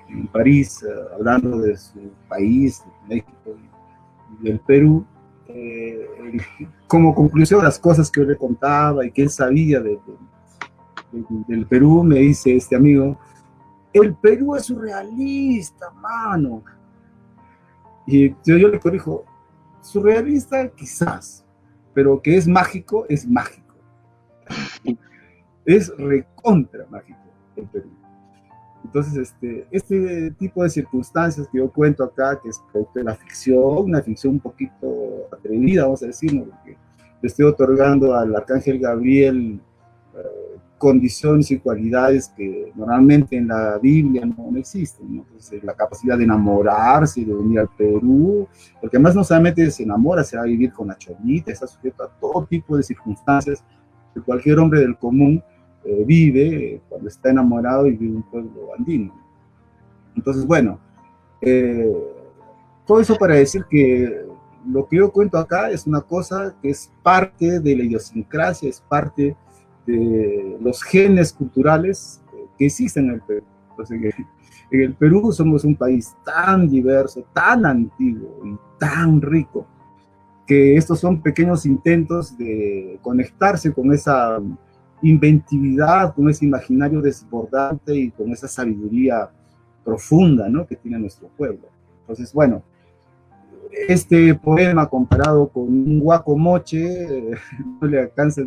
en París, uh, hablando de su país, de México del Perú, eh, como conclusión las cosas que yo le contaba y que él sabía de, del Perú, me dice este amigo, el Perú es surrealista, mano. Y yo, yo le corrijo, surrealista quizás, pero que es mágico, es mágico. es recontra mágico el Perú. Entonces, este, este tipo de circunstancias que yo cuento acá, que es producto de la ficción, una ficción un poquito atrevida, vamos a decir, porque le estoy otorgando al arcángel Gabriel eh, condiciones y cualidades que normalmente en la Biblia no, existen. Entonces, la capacidad de enamorarse, de venir al Perú, porque además no solamente se enamora, se va a vivir con la cholita, está sujeto a todo tipo de circunstancias que cualquier hombre del común eh, vive cuando está enamorado y vive un pueblo andino. Entonces, bueno, eh, todo eso para decir que lo que yo cuento acá es una cosa que es parte de la idiosincrasia, es parte de los genes culturales que existen en el Perú. en el Perú somos un país tan diverso, tan antiguo y tan rico, que estos son pequeños intentos de conectarse con esa inventividad, con ese imaginario desbordante y con esa sabiduría profunda ¿no? que tiene nuestro pueblo. Entonces, bueno, este poema comparado con un guaco moche no le alcanza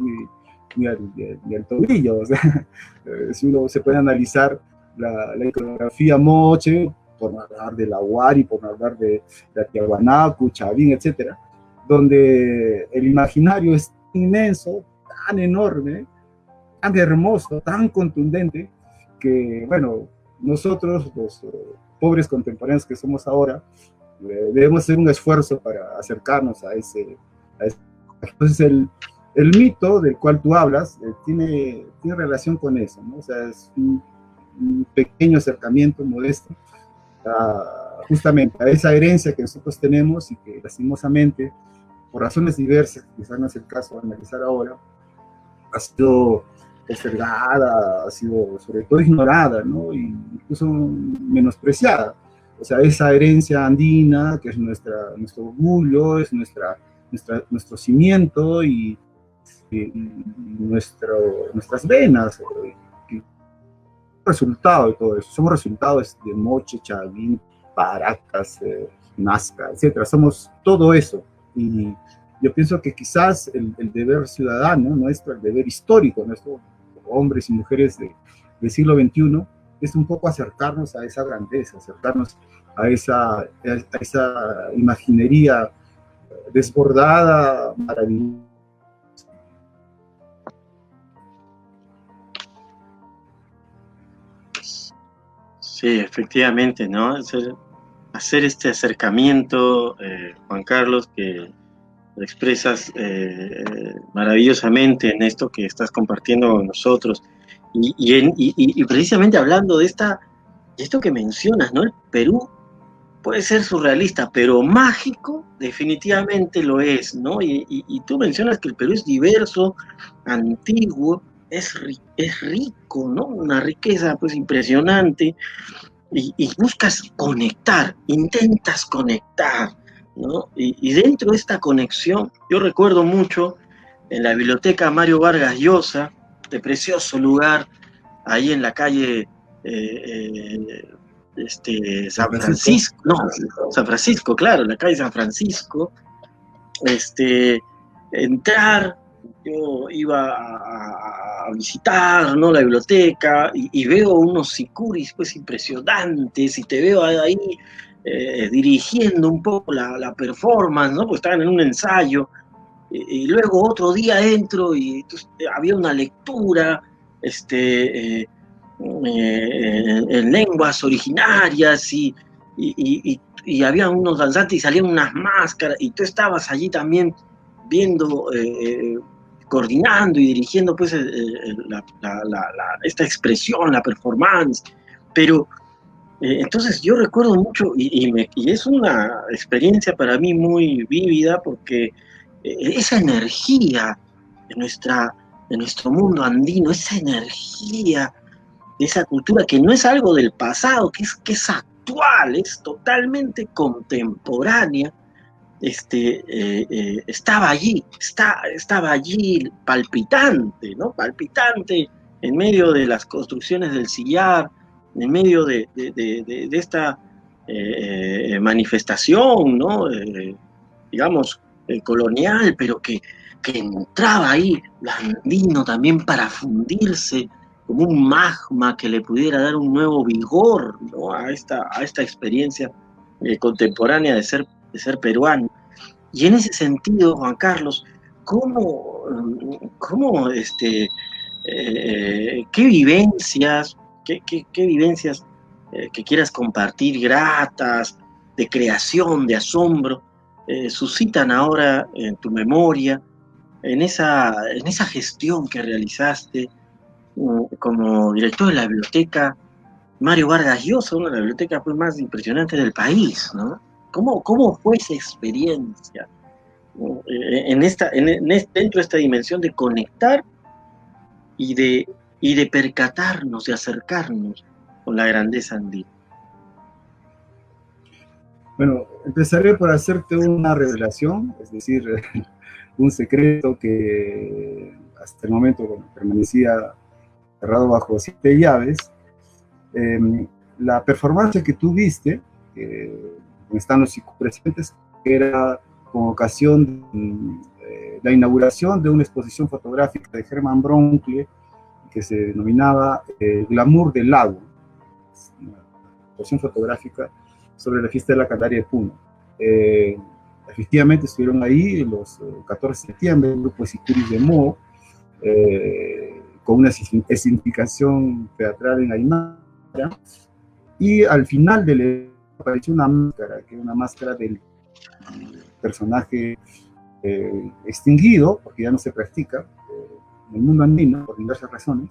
ni, al, tobillo. O sea, si uno se puede analizar la, la iconografía moche, por hablar de la Huari, por hablar de, de Atiahuanacu, Chavín, etcétera, donde el imaginario es inmenso, tan enorme, tan hermoso, tan contundente, que, bueno, nosotros, los pobres contemporáneos que somos ahora, eh, debemos hacer un esfuerzo para acercarnos a ese. Entonces, el, el, mito del cual tú hablas eh, tiene, tiene relación con eso, ¿no? O sea, es un, pequeño acercamiento modesto justamente a esa herencia que nosotros tenemos y que lastimosamente, por razones diversas, quizás no es el caso de analizar ahora, ha sido postergada, ha sido sobre todo ignorada, ¿no? Y incluso menospreciada. O sea, esa herencia andina, que es nuestra, nuestro orgullo, es nuestra, nuestra, nuestro cimiento y, nuestro, nuestras venas, eh, resultado de todo eso. Somos resultados de Moche, Chavín, Paracas, eh, Nazca, etcétera. Somos todo eso. Y yo pienso que quizás el, el, deber ciudadano nuestro, el deber histórico nuestro, hombres y mujeres del siglo XXI, es un poco acercarnos a esa grandeza, acercarnos a esa, a esa imaginería desbordada, maravillosa. Sí, efectivamente, ¿no? Hacer, hacer este acercamiento, eh, Juan Carlos, que expresas eh, maravillosamente en esto que estás compartiendo con nosotros. Y, precisamente hablando de esta, de esto que mencionas, ¿no? El Perú puede ser surrealista, pero mágico definitivamente lo es, ¿no? Y, tú mencionas que el Perú es diverso, antiguo, es, es rico, ¿no? Una riqueza pues impresionante. y buscas conectar, intentas conectar, y, dentro de esta conexión, yo recuerdo mucho en la biblioteca Mario Vargas Llosa, de precioso lugar, ahí en la calle eh, eh, este, San Francisco, no, San Francisco, claro, la calle San Francisco, este, entrar, yo iba a, visitar ¿no? la biblioteca y, veo unos sicuris pues impresionantes y te veo ahí eh, dirigiendo un poco la, performance, ¿no? Pues estaban en un ensayo, y, luego otro día entro y había una lectura, este, eh, eh, en lenguas originarias y, y, había unos danzantes y salían unas máscaras y tú estabas allí también viendo, coordinando y dirigiendo pues esta expresión, la performance, pero eh, entonces yo recuerdo mucho, y, es una experiencia para mí muy vívida, porque eh, esa energía de, nuestra, de nuestro mundo andino, esa energía de esa cultura que no es algo del pasado, que es, que es actual, es totalmente contemporánea, este, eh, estaba allí, está, estaba allí palpitante, ¿no? Palpitante en medio de las construcciones del sillar, en medio de, esta eh, eh, manifestación, ¿no? Eh, digamos, colonial, pero que, entraba ahí andino también para fundirse como un magma que le pudiera dar un nuevo vigor a, esta, a esta experiencia contemporánea de ser, de ser peruano. Y en ese sentido, Juan Carlos, ¿cómo, cómo este, qué vivencias, ¿Qué, vivencias eh, que quieras compartir, gratas, de creación, de asombro, eh, suscitan ahora en tu memoria, en esa, en esa gestión que realizaste mm, como director de la biblioteca Mario Vargas Llosa, una de las bibliotecas pues, más impresionantes del país, ¿no? ¿Cómo, cómo fue esa experiencia eh, en esta, en, dentro de esta dimensión de conectar y de y de percatarnos, de acercarnos con la grandeza andina. Bueno, empezaré por hacerte una revelación, es decir, un secreto que hasta el momento permanecía cerrado bajo siete llaves. Em, la performance que tú viste, eh, están los presentes, era con ocasión de eh, la inauguración de una exposición fotográfica de Herman Broncle que se denominaba El glamour del lago, una exposición fotográfica sobre la fiesta de la Candaria de Puno. Eh, efectivamente estuvieron ahí los 14 de septiembre, el grupo de Sicuris de Mo, con una significación teatral en Aymara, y al final del apareció una máscara, que es una máscara del personaje eh, extinguido, porque ya no se practica eh, en el mundo andino por diversas razones,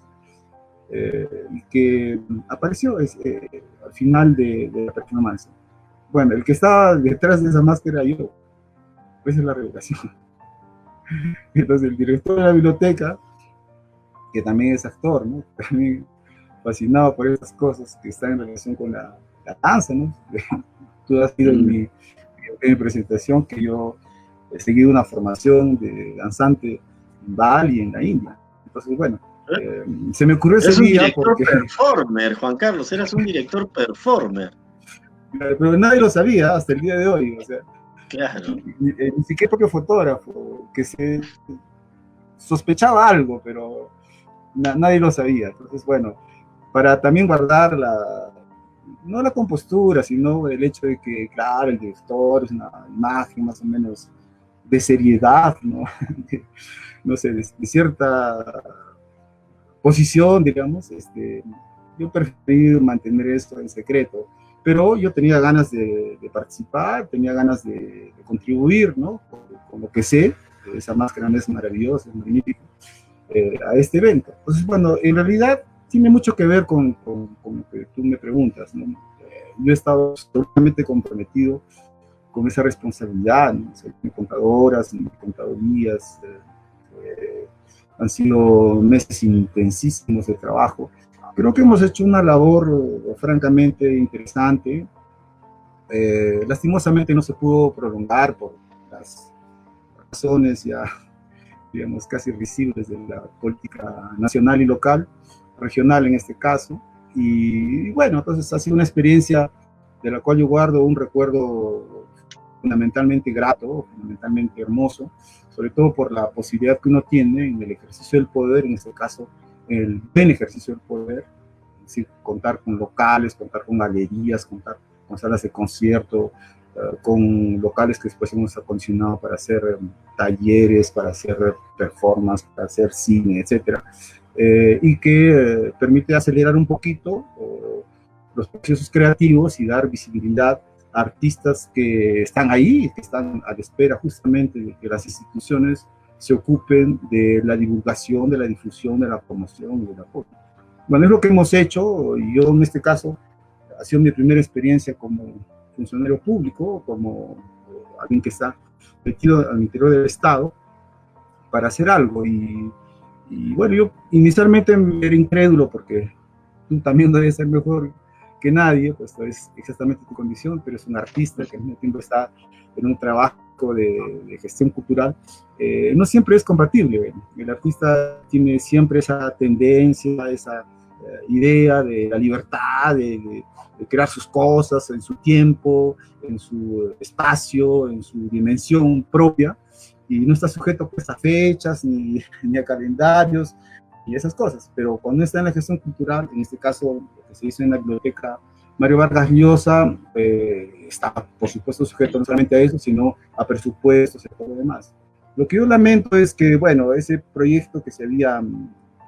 eh, que apareció al final de, de la performance. Bueno, el que estaba detrás de esa máscara yo, esa es la revelación. Entonces el director de la biblioteca, que también es actor, ¿no? también fascinado por esas cosas que están en relación con la, danza, ¿no? Tú has sido en mi, mi, presentación que yo he seguido una formación de danzante en Bali, en la India. Entonces, bueno, eh, se me ocurrió ese eres día un director porque... performer, Juan Carlos, eras un director performer. Pero nadie lo sabía hasta el día de hoy, o sea, Claro. ni, eh, ni siquiera propio fotógrafo, que se sospechaba algo, pero na- nadie lo sabía. Entonces, bueno, para también guardar la, no la compostura, sino el hecho de que, claro, el director es una imagen más o menos de seriedad, ¿no? No sé, de, cierta posición, digamos, este, yo preferí mantener esto en secreto, pero yo tenía ganas de, participar, tenía ganas de, contribuir, ¿no? Con, lo que sé, esa máscara es maravillosa, es magnífica, eh, a este evento. Entonces, bueno, en realidad tiene mucho que ver con, con, lo que tú me preguntas, ¿no? Eh, yo he estado totalmente comprometido con esa responsabilidad, ¿no? Mis contadoras, contadorías, eh, han sido meses intensísimos de trabajo. Creo que hemos hecho una labor francamente interesante. Eh, lastimosamente no se pudo prolongar por las razones ya, digamos, casi visibles de la política nacional y local, regional en este caso. Y, bueno, entonces ha sido una experiencia de la cual yo guardo un recuerdo fundamentalmente grato, fundamentalmente hermoso, sobre todo por la posibilidad que uno tiene en el ejercicio del poder, en este caso, el buen ejercicio del poder, es decir, contar con locales, contar con galerías, contar con salas de concierto, uh, con locales que después hemos acondicionado para hacer um, talleres, para hacer performance, para hacer cine, etc. Eh, y que eh, permite acelerar un poquito eh, los procesos creativos y dar visibilidad artistas que están ahí, que están a la espera justamente de que las instituciones se ocupen de la divulgación, de la difusión, de la promoción y del apoyo. Bueno, es lo que hemos hecho, yo en este caso ha sido mi primera experiencia como funcionario público, como alguien que está metido al interior del Estado, para hacer algo. Y, y bueno, yo inicialmente era incrédulo porque tú también debes ser mejor que nadie, pues es exactamente tu condición, pero es un artista que al mismo tiempo está en un trabajo de, de gestión cultural, eh, no siempre es compatible. El artista tiene siempre esa tendencia, esa eh, idea de la libertad, de, de, de, crear sus cosas en su tiempo, en su espacio, en su dimensión propia, y no está sujeto pues, a fechas ni, ni a calendarios y esas cosas. Pero cuando está en la gestión cultural, en este caso lo que se hizo en la biblioteca Mario Vargas Llosa, eh, está por supuesto sujeto no solamente a eso, sino a presupuestos y todo lo demás. Lo que yo lamento es que, bueno, ese proyecto que se había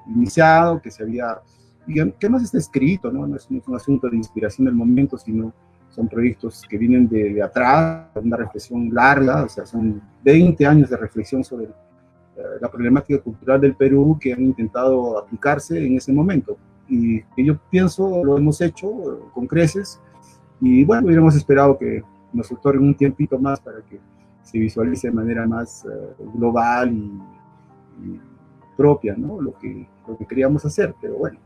iniciado, que se había, que no está escrito, ¿no? No, es, un asunto de inspiración del momento, sino son proyectos que vienen de, de atrás, una reflexión larga, o sea, son 20 años de reflexión sobre la problemática cultural del Perú que han intentado aplicarse en ese momento. Y que yo pienso lo hemos hecho con creces y bueno, hubiéramos esperado que nos otorguen un tiempito más para que se visualice de manera más uh, global y, y, propia, ¿no? Lo que, lo que queríamos hacer, pero bueno,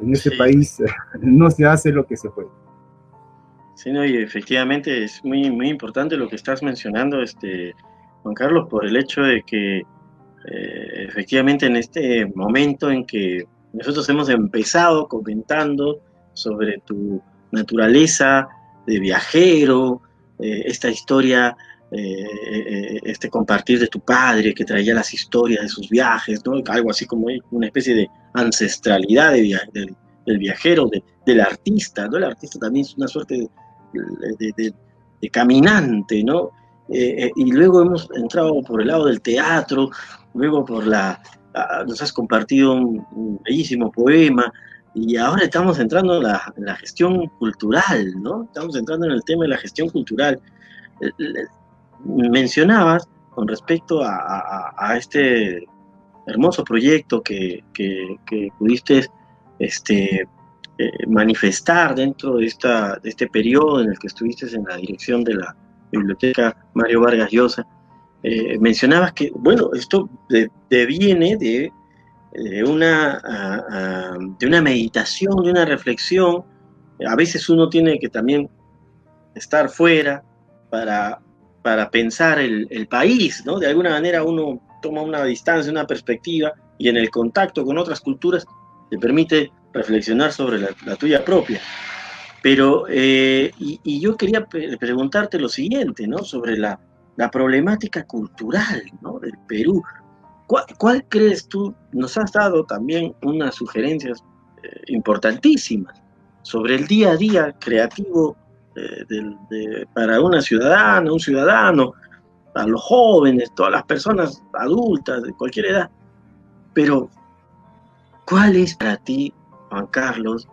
en este sí. país no se hace lo que se puede. Sí, no, y efectivamente es muy, muy importante lo que estás mencionando, este, Juan Carlos, por el hecho de que eh, efectivamente en este momento en que nosotros hemos empezado comentando sobre tu naturaleza de viajero, eh, esta historia, eh, este compartir de tu padre que traía las historias de sus viajes, ¿no? algo así como una especie de ancestralidad del, viajero, del artista, ¿no? el artista también es una suerte de, caminante, ¿no? Y luego hemos entrado por el lado del teatro, luego por la, nos has compartido un, bellísimo poema, y ahora estamos entrando en la, gestión cultural, ¿no? Estamos entrando en el tema de la gestión cultural. Mencionabas con respecto a, este hermoso proyecto que, pudiste este, eh, manifestar dentro de, esta, de este periodo en el que estuviste en la dirección de la Biblioteca Mario Vargas Llosa. Eh, mencionabas que, bueno, esto deviene de de una, de una meditación, de una reflexión. A veces uno tiene que también estar fuera para, para pensar el, país, ¿no? De alguna manera uno toma una distancia, una perspectiva y en el contacto con otras culturas te permite reflexionar sobre la, tuya propia. Pero, eh, y, yo quería preguntarte lo siguiente, ¿no? Sobre la, la problemática cultural, ¿no? Del Perú. ¿Cuál, crees tú? Nos has dado también unas sugerencias eh, importantísimas sobre el día a día creativo eh, para una ciudadana, un ciudadano, a los jóvenes, todas las personas adultas de cualquier edad. Pero, ¿cuál es para ti, Juan Carlos,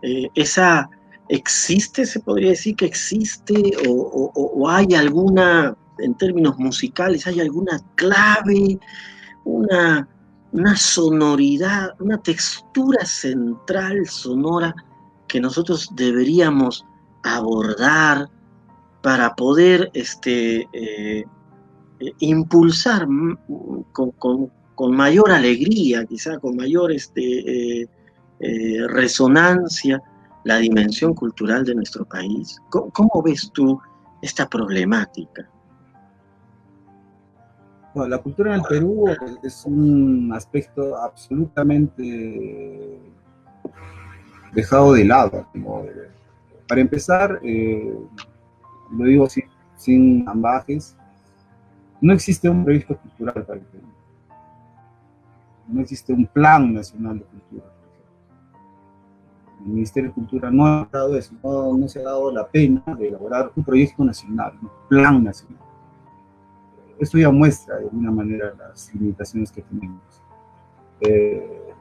eh, esa existe, se podría decir que existe, o hay alguna, en términos musicales, hay alguna clave? una, sonoridad, una textura central sonora que nosotros deberíamos abordar para poder este, eh, eh, impulsar con, mayor alegría, quizá con mayor este, eh, resonancia, la dimensión cultural de nuestro país. ¿Cómo ves tú esta problemática? la cultura en el Perú es un aspecto absolutamente dejado de lado. Para empezar, eh, lo digo sin, sin ambajes, no existe un proyecto cultural para el Perú. No existe un plan nacional de cultura. Ministerio de Cultura no ha dado eso, no, no se ha dado la pena de elaborar un proyecto nacional, un plan nacional esto ya muestra de alguna manera las limitaciones que tenemos. Eh,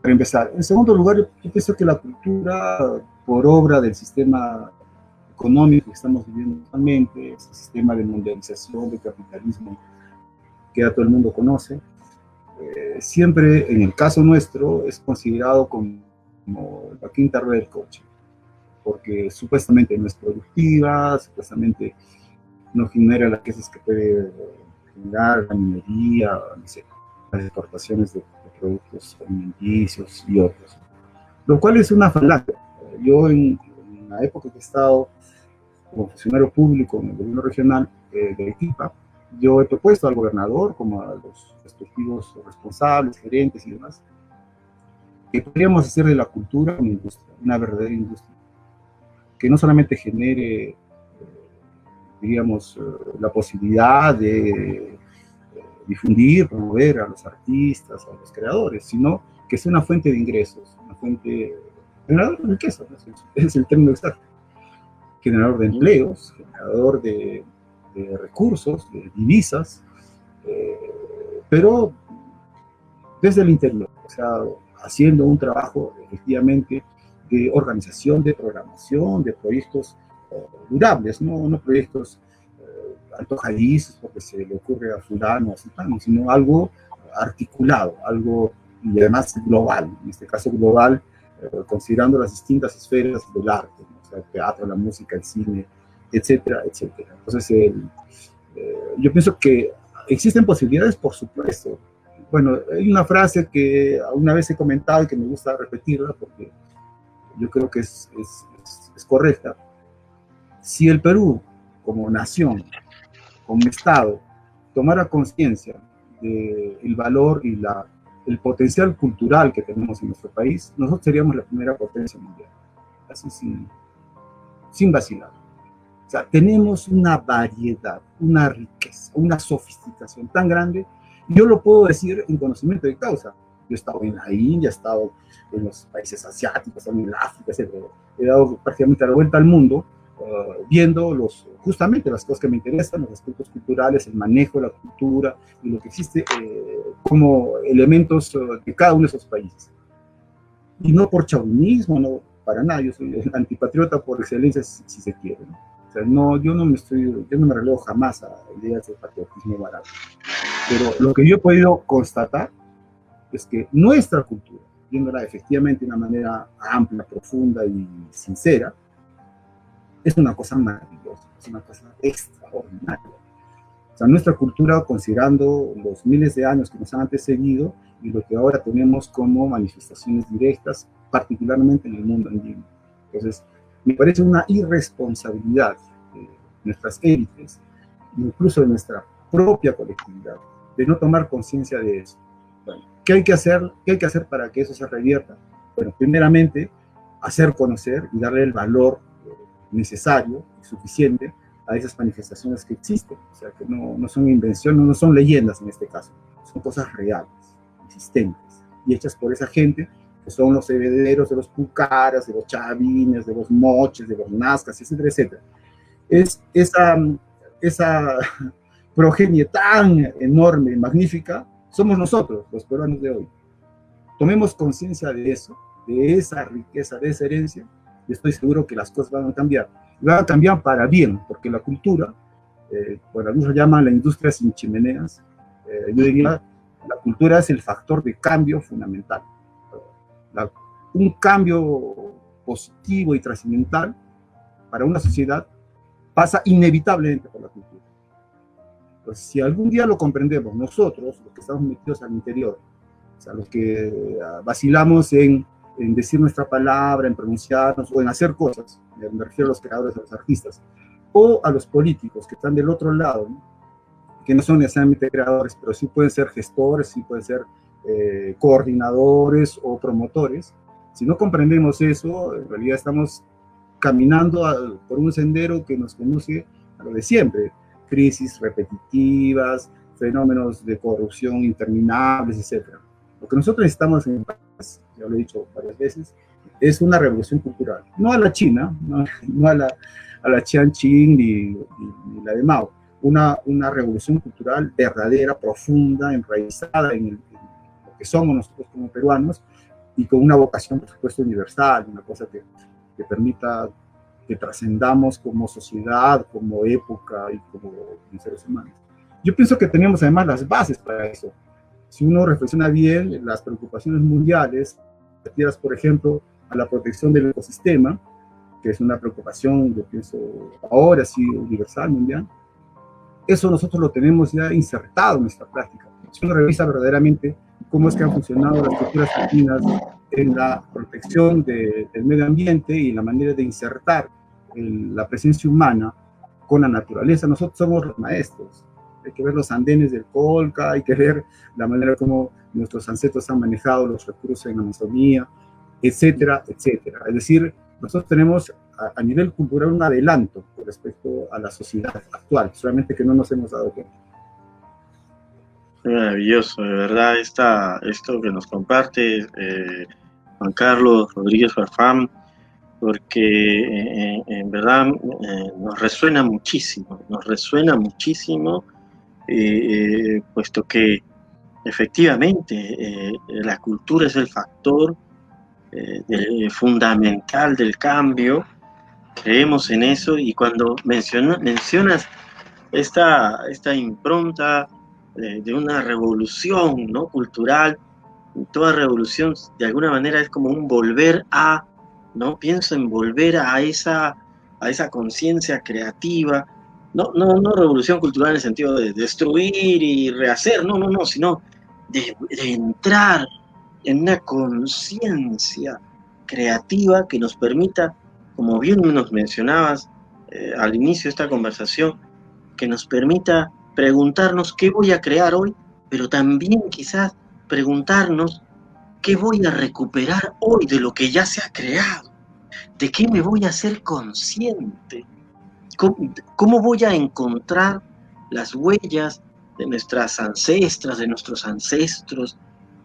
para empezar. En segundo lugar, yo pienso que la cultura, por obra del sistema económico que estamos viviendo actualmente, ese sistema de mundialización, de capitalismo que ya todo el mundo conoce, eh, siempre, en el caso nuestro, es considerado como, como la quinta rueda del coche, porque supuestamente no es productiva, supuestamente no genera las piezas que puede generar la minería, las exportaciones de, productos alimenticios y otros. Lo cual es una falacia. Yo en, la época que he estado como funcionario público en el gobierno regional eh, de Equipa, yo he propuesto al gobernador, como a los respectivos responsables, gerentes y demás, que podríamos hacer de la cultura una industria, una verdadera industria, que no solamente genere diríamos, eh, la posibilidad de eh, difundir, promover a los artistas, a los creadores, sino que sea una fuente de ingresos, una fuente generador de riqueza, es el término exacto, generador de empleos, generador de, recursos, de divisas, eh, pero desde el interior, o sea, haciendo un trabajo efectivamente de organización, de programación, de proyectos durables, no, no proyectos eh, antojadizos porque se le ocurre a fulano, a sultano, sino algo articulado, algo y además global, en este caso global, eh, considerando las distintas esferas del arte, o sea, el teatro, la música, el cine, etcétera, etcétera. Entonces, eh, yo pienso que existen posibilidades, por supuesto. Bueno, hay una frase que una vez he comentado y que me gusta repetirla porque yo creo que es, es, es correcta si el Perú, como nación, como Estado, tomara conciencia del valor y la el potencial cultural que tenemos en nuestro país, nosotros seríamos la primera potencia mundial. Así sin, sin vacilar. O sea, tenemos una variedad, una riqueza, una sofisticación tan grande. Yo lo puedo decir en conocimiento de causa. Yo he estado en la India, he estado en los países asiáticos, en el África, etc. He dado prácticamente la vuelta al mundo uh, viendo los, justamente las cosas que me interesan, los aspectos culturales, el manejo de la cultura y lo que existe eh, como elementos uh, de cada uno de esos países. Y no por chauvinismo, no para nada, yo soy antipatriota por excelencia si, si se quiere. ¿no? O sea, no, yo no me estoy, yo no me relevo jamás a ideas de patriotismo barato. Pero lo que yo he podido constatar es que nuestra cultura, viéndola efectivamente de una manera amplia, profunda y sincera, es una cosa maravillosa, es una cosa extraordinaria. O sea, nuestra cultura, considerando los miles de años que nos han antecedido y lo que ahora tenemos como manifestaciones directas, particularmente en el mundo andino. Entonces, me parece una irresponsabilidad de nuestras élites, incluso de nuestra propia colectividad, de no tomar conciencia de eso. Bueno, ¿qué hay que hacer? ¿Qué hay que hacer para que eso se revierta? Bueno, primeramente, hacer conocer y darle el valor necesario y suficiente a esas manifestaciones que existen, o sea, que no, no son invenciones, no son leyendas en este caso, son cosas reales, existentes, y hechas por esa gente que son los herederos de los pucaras, de los chavines, de los moches, de los nazcas, etcétera, etcétera. Es esa, esa progenie tan enorme magnífica, somos nosotros, los peruanos de hoy. Tomemos conciencia de eso, de esa riqueza, de esa herencia, y estoy seguro que las cosas van a cambiar. Van a cambiar para bien, porque la cultura, eh, bueno, algunos llaman la industria sin chimeneas, eh, yo diría, la cultura es el factor de cambio fundamental. La, un cambio positivo y trascendental para una sociedad pasa inevitablemente por la cultura. Pues si algún día lo comprendemos, nosotros, los que estamos metidos al interior, o sea, los que uh, vacilamos en en decir nuestra palabra, en pronunciarnos o en hacer cosas, me refiero a los creadores, a los artistas, o a los políticos que están del otro lado, ¿no? que no son necesariamente creadores, pero sí pueden ser gestores, sí pueden ser eh, coordinadores o promotores. Si no comprendemos eso, en realidad estamos caminando a, por un sendero que nos conduce a lo de siempre, crisis repetitivas, fenómenos de corrupción interminables, etc. Lo que nosotros necesitamos en ya lo he dicho varias veces, es una revolución cultural. No a la China, no, no a la, a la Qianqing ni, ni, ni, la de Mao. Una, una revolución cultural verdadera, profunda, enraizada en, el, que somos nosotros como peruanos y con una vocación, por supuesto, universal, una cosa que, que permita que trascendamos como sociedad, como época y como seres humanos. Yo pienso que tenemos además las bases para eso. Si uno reflexiona bien, las preocupaciones mundiales referidas, por ejemplo, a la protección del ecosistema, que es una preocupación, yo pienso, ahora sí, universal, mundial, eso nosotros lo tenemos ya insertado en nuestra práctica. Si uno revisa verdaderamente cómo es que han funcionado las culturas latinas en la protección de, del medio ambiente y la manera de insertar el, la presencia humana con la naturaleza, nosotros somos los maestros. Hay que ver los andenes del Colca, hay que ver la manera como nuestros ancestros han manejado los recursos en Amazonía, etcétera, etcétera. Es decir, nosotros tenemos a, a, nivel cultural un adelanto respecto a la sociedad actual, solamente que no nos hemos dado cuenta. Maravilloso, de verdad, esta, esto que nos comparte eh, Juan Carlos Rodríguez Farfán, porque eh, en verdad eh, nos resuena muchísimo, nos resuena muchísimo, eh, puesto que efectivamente eh, la cultura es el factor eh, fundamental del cambio, creemos en eso y cuando menciona, mencionas esta, esta impronta de, una revolución ¿no? cultural, toda revolución de alguna manera es como un volver a, ¿no? pienso en volver a esa, a esa conciencia creativa, no, no, no revolución cultural en el sentido de destruir y rehacer, no, no, no, sino de, de entrar en una conciencia creativa que nos permita, como bien nos mencionabas eh, al inicio de esta conversación, que nos permita preguntarnos qué voy a crear hoy, pero también quizás preguntarnos qué voy a recuperar hoy de lo que ya se ha creado, de qué me voy a hacer consciente, cómo, voy a encontrar las huellas de nuestras ancestras, de nuestros ancestros,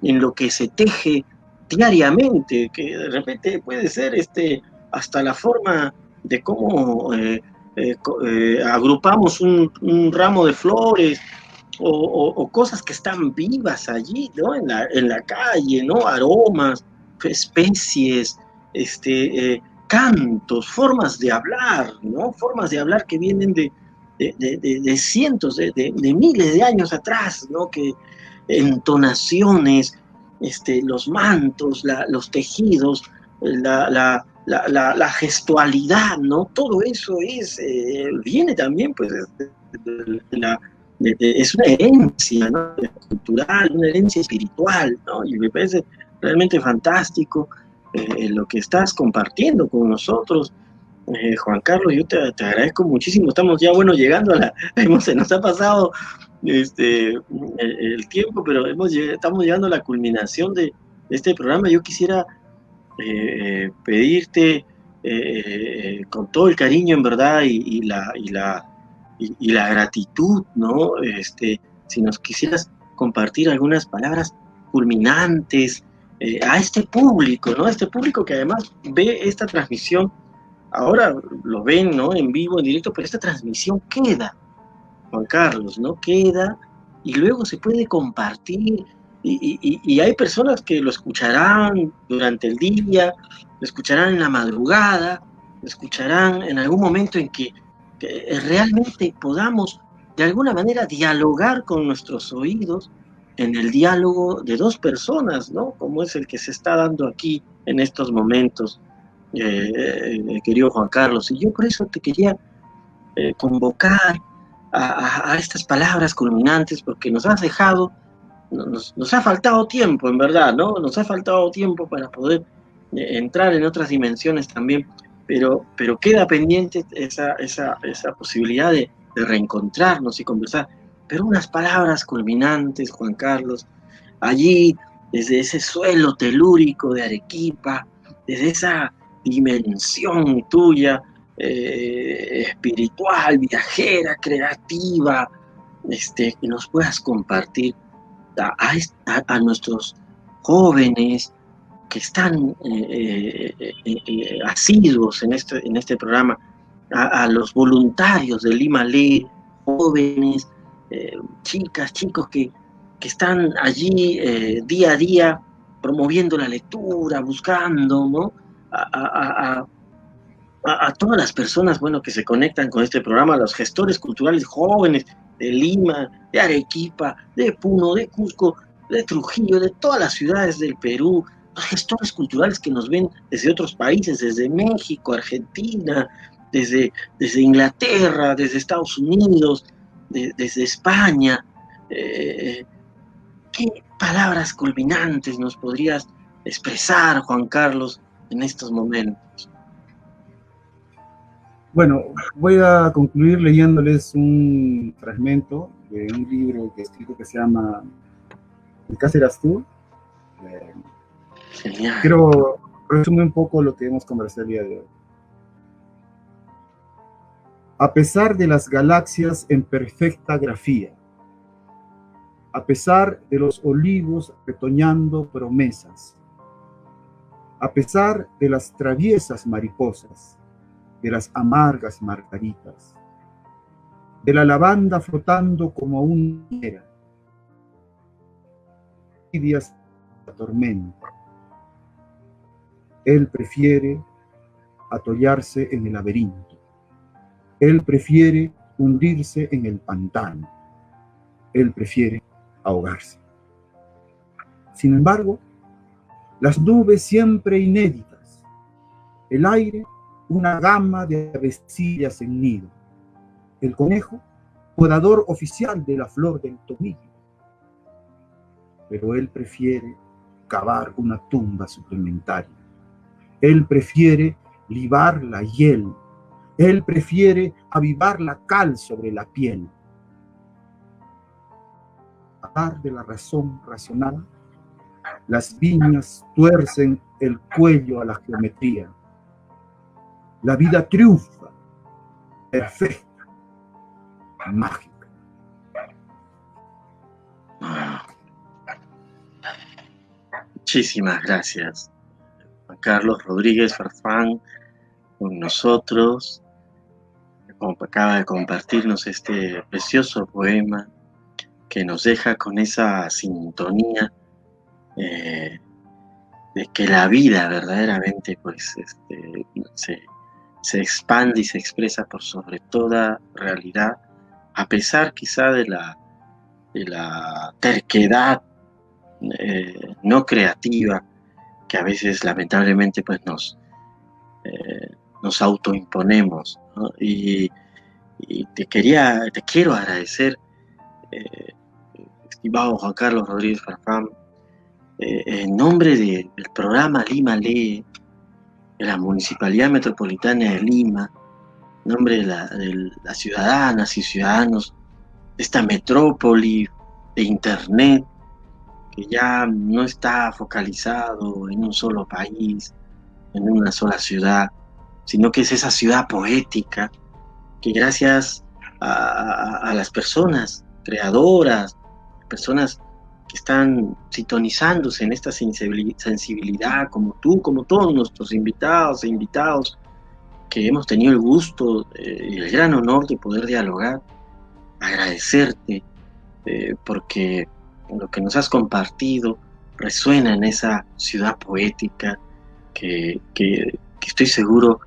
en lo que se teje diariamente, que de repente puede ser este, hasta la forma de cómo eh, eh, eh, agrupamos un, ramo de flores o, cosas que están vivas allí, ¿no? En la, en la calle, ¿no? Aromas, especies, este, cantos, formas de hablar, ¿no? Formas de hablar que vienen de, de, cientos, de, miles de años atrás, ¿no? Que entonaciones, este, los mantos, los tejidos, la, la, la, gestualidad, ¿no? Todo eso es, eh, viene también, pues, es una herencia, ¿no? Cultural, una herencia espiritual, ¿no? Y me parece realmente fantástico eh, lo que estás compartiendo con nosotros. Eh, Juan Carlos, yo te, agradezco muchísimo. Estamos ya, bueno, llegando a la. se nos ha pasado este, el, tiempo, pero hemos, estamos llegando a la culminación de, este programa. Yo quisiera eh, pedirte con todo el cariño, en verdad, y, la, y, la, y, la gratitud, ¿no? Este, si nos quisieras compartir algunas palabras culminantes, eh, a este público, ¿no? A este público que además ve esta transmisión, ahora lo ven, ¿no? En vivo, en directo, pero esta transmisión queda, Juan Carlos, ¿no? Queda y luego se puede compartir y, hay personas que lo escucharán durante el día, lo escucharán en la madrugada, lo escucharán en algún momento en que realmente podamos de alguna manera dialogar con nuestros oídos en el diálogo de dos personas, ¿no? Como es el que se está dando aquí en estos momentos, eh, eh, querido Juan Carlos. Y yo por eso te quería eh, convocar a, estas palabras culminantes, porque nos has dejado, nos, nos, ha faltado tiempo, en verdad, ¿no? Nos ha faltado tiempo para poder entrar en otras dimensiones también, pero, pero queda pendiente esa, esa, esa posibilidad de, de reencontrarnos y conversar pero unas palabras culminantes, Juan Carlos, allí, desde ese suelo telúrico de Arequipa, desde esa dimensión tuya eh, espiritual, viajera, creativa, este, que nos puedas compartir a, nuestros jóvenes que están eh, eh, asiduos en este, en este programa, a, los voluntarios de Lima Ley, jóvenes, eh, chicas, chicos que, están allí eh, día a día promoviendo la lectura, buscando, ¿no? A, todas las personas, bueno, que se conectan con este programa, los gestores culturales jóvenes de Lima, de Arequipa, de Puno, de Cusco, de Trujillo, de todas las ciudades del Perú, los gestores culturales que nos ven desde otros países, desde México, Argentina, desde, desde Inglaterra, desde Estados Unidos, desde España. Eh, ¿Qué palabras culminantes nos podrías expresar, Juan Carlos, en estos momentos? Bueno, voy a concluir leyéndoles un fragmento de un libro que escrito que se llama ¿El qué serás tú? Eh, Genial. Quiero resumir un poco lo que hemos conversado el día de hoy. a pesar de las galaxias en perfecta grafía, a pesar de los olivos retoñando promesas, a pesar de las traviesas mariposas, de las amargas margaritas, de la lavanda flotando como una higuera, días la tormenta. Él prefiere atollarse en el laberinto él prefiere hundirse en el pantano. Él prefiere ahogarse. Sin embargo, las nubes siempre inéditas, el aire una gama de avecillas en nido, el conejo podador oficial de la flor del tomillo. Pero él prefiere cavar una tumba suplementaria. Él prefiere libar la hiel él prefiere avivar la cal sobre la piel. Hablar de la razón racional Las viñas tuercen el cuello a la geometría. La vida triunfa, perfecta, mágica. Muchísimas gracias, Juan Carlos Rodríguez Farfán, con nosotros, acaba de compartirnos este precioso poema que nos deja con esa sintonía eh, de que la vida verdaderamente pues, este, se, se, expande y se expresa por sobre toda realidad, a pesar quizá de la, de la terquedad eh, no creativa que a veces lamentablemente pues nos, eh, nos autoimponemos. Y, te quería, te quiero agradecer, estimado Juan Carlos Rodríguez Farfán, eh, en nombre del programa Lima Lee, de la Municipalidad Metropolitana de Lima, nombre de, las ciudadanas y ciudadanos de esta metrópoli de Internet, que ya no está focalizado en un solo país, en una sola ciudad, sino que es esa ciudad poética que gracias a las personas creadoras, personas están sintonizándose en esta sensibilidad, como tú, como todos nuestros invitados e invitados, que hemos tenido el gusto eh, y el gran honor de poder dialogar, agradecerte, eh, porque lo que nos has compartido resuena en esa ciudad poética que, estoy seguro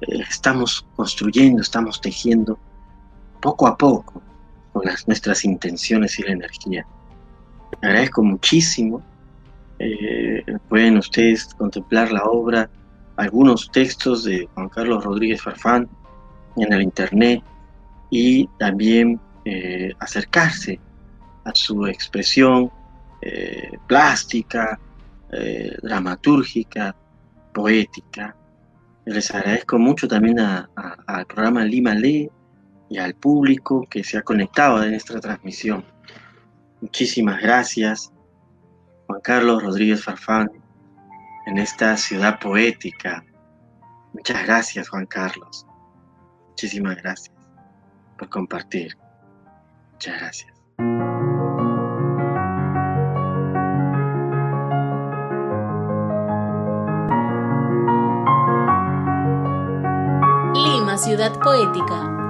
eh, estamos construyendo, estamos tejiendo poco a poco con las, nuestras intenciones y la energía agradezco muchísimo. Eh, pueden ustedes contemplar la obra, algunos textos de Juan Carlos Rodríguez Farfán en el internet y también eh, acercarse a su expresión eh, plástica, dramatúrgica, poética. Les agradezco mucho también al programa Lima Lee y al público que se ha conectado en esta transmisión. Muchísimas gracias, Juan Carlos Rodríguez Farfán, en esta ciudad poética. Muchas gracias, Juan Carlos. Muchísimas gracias por compartir. Muchas gracias. Lima, ciudad poética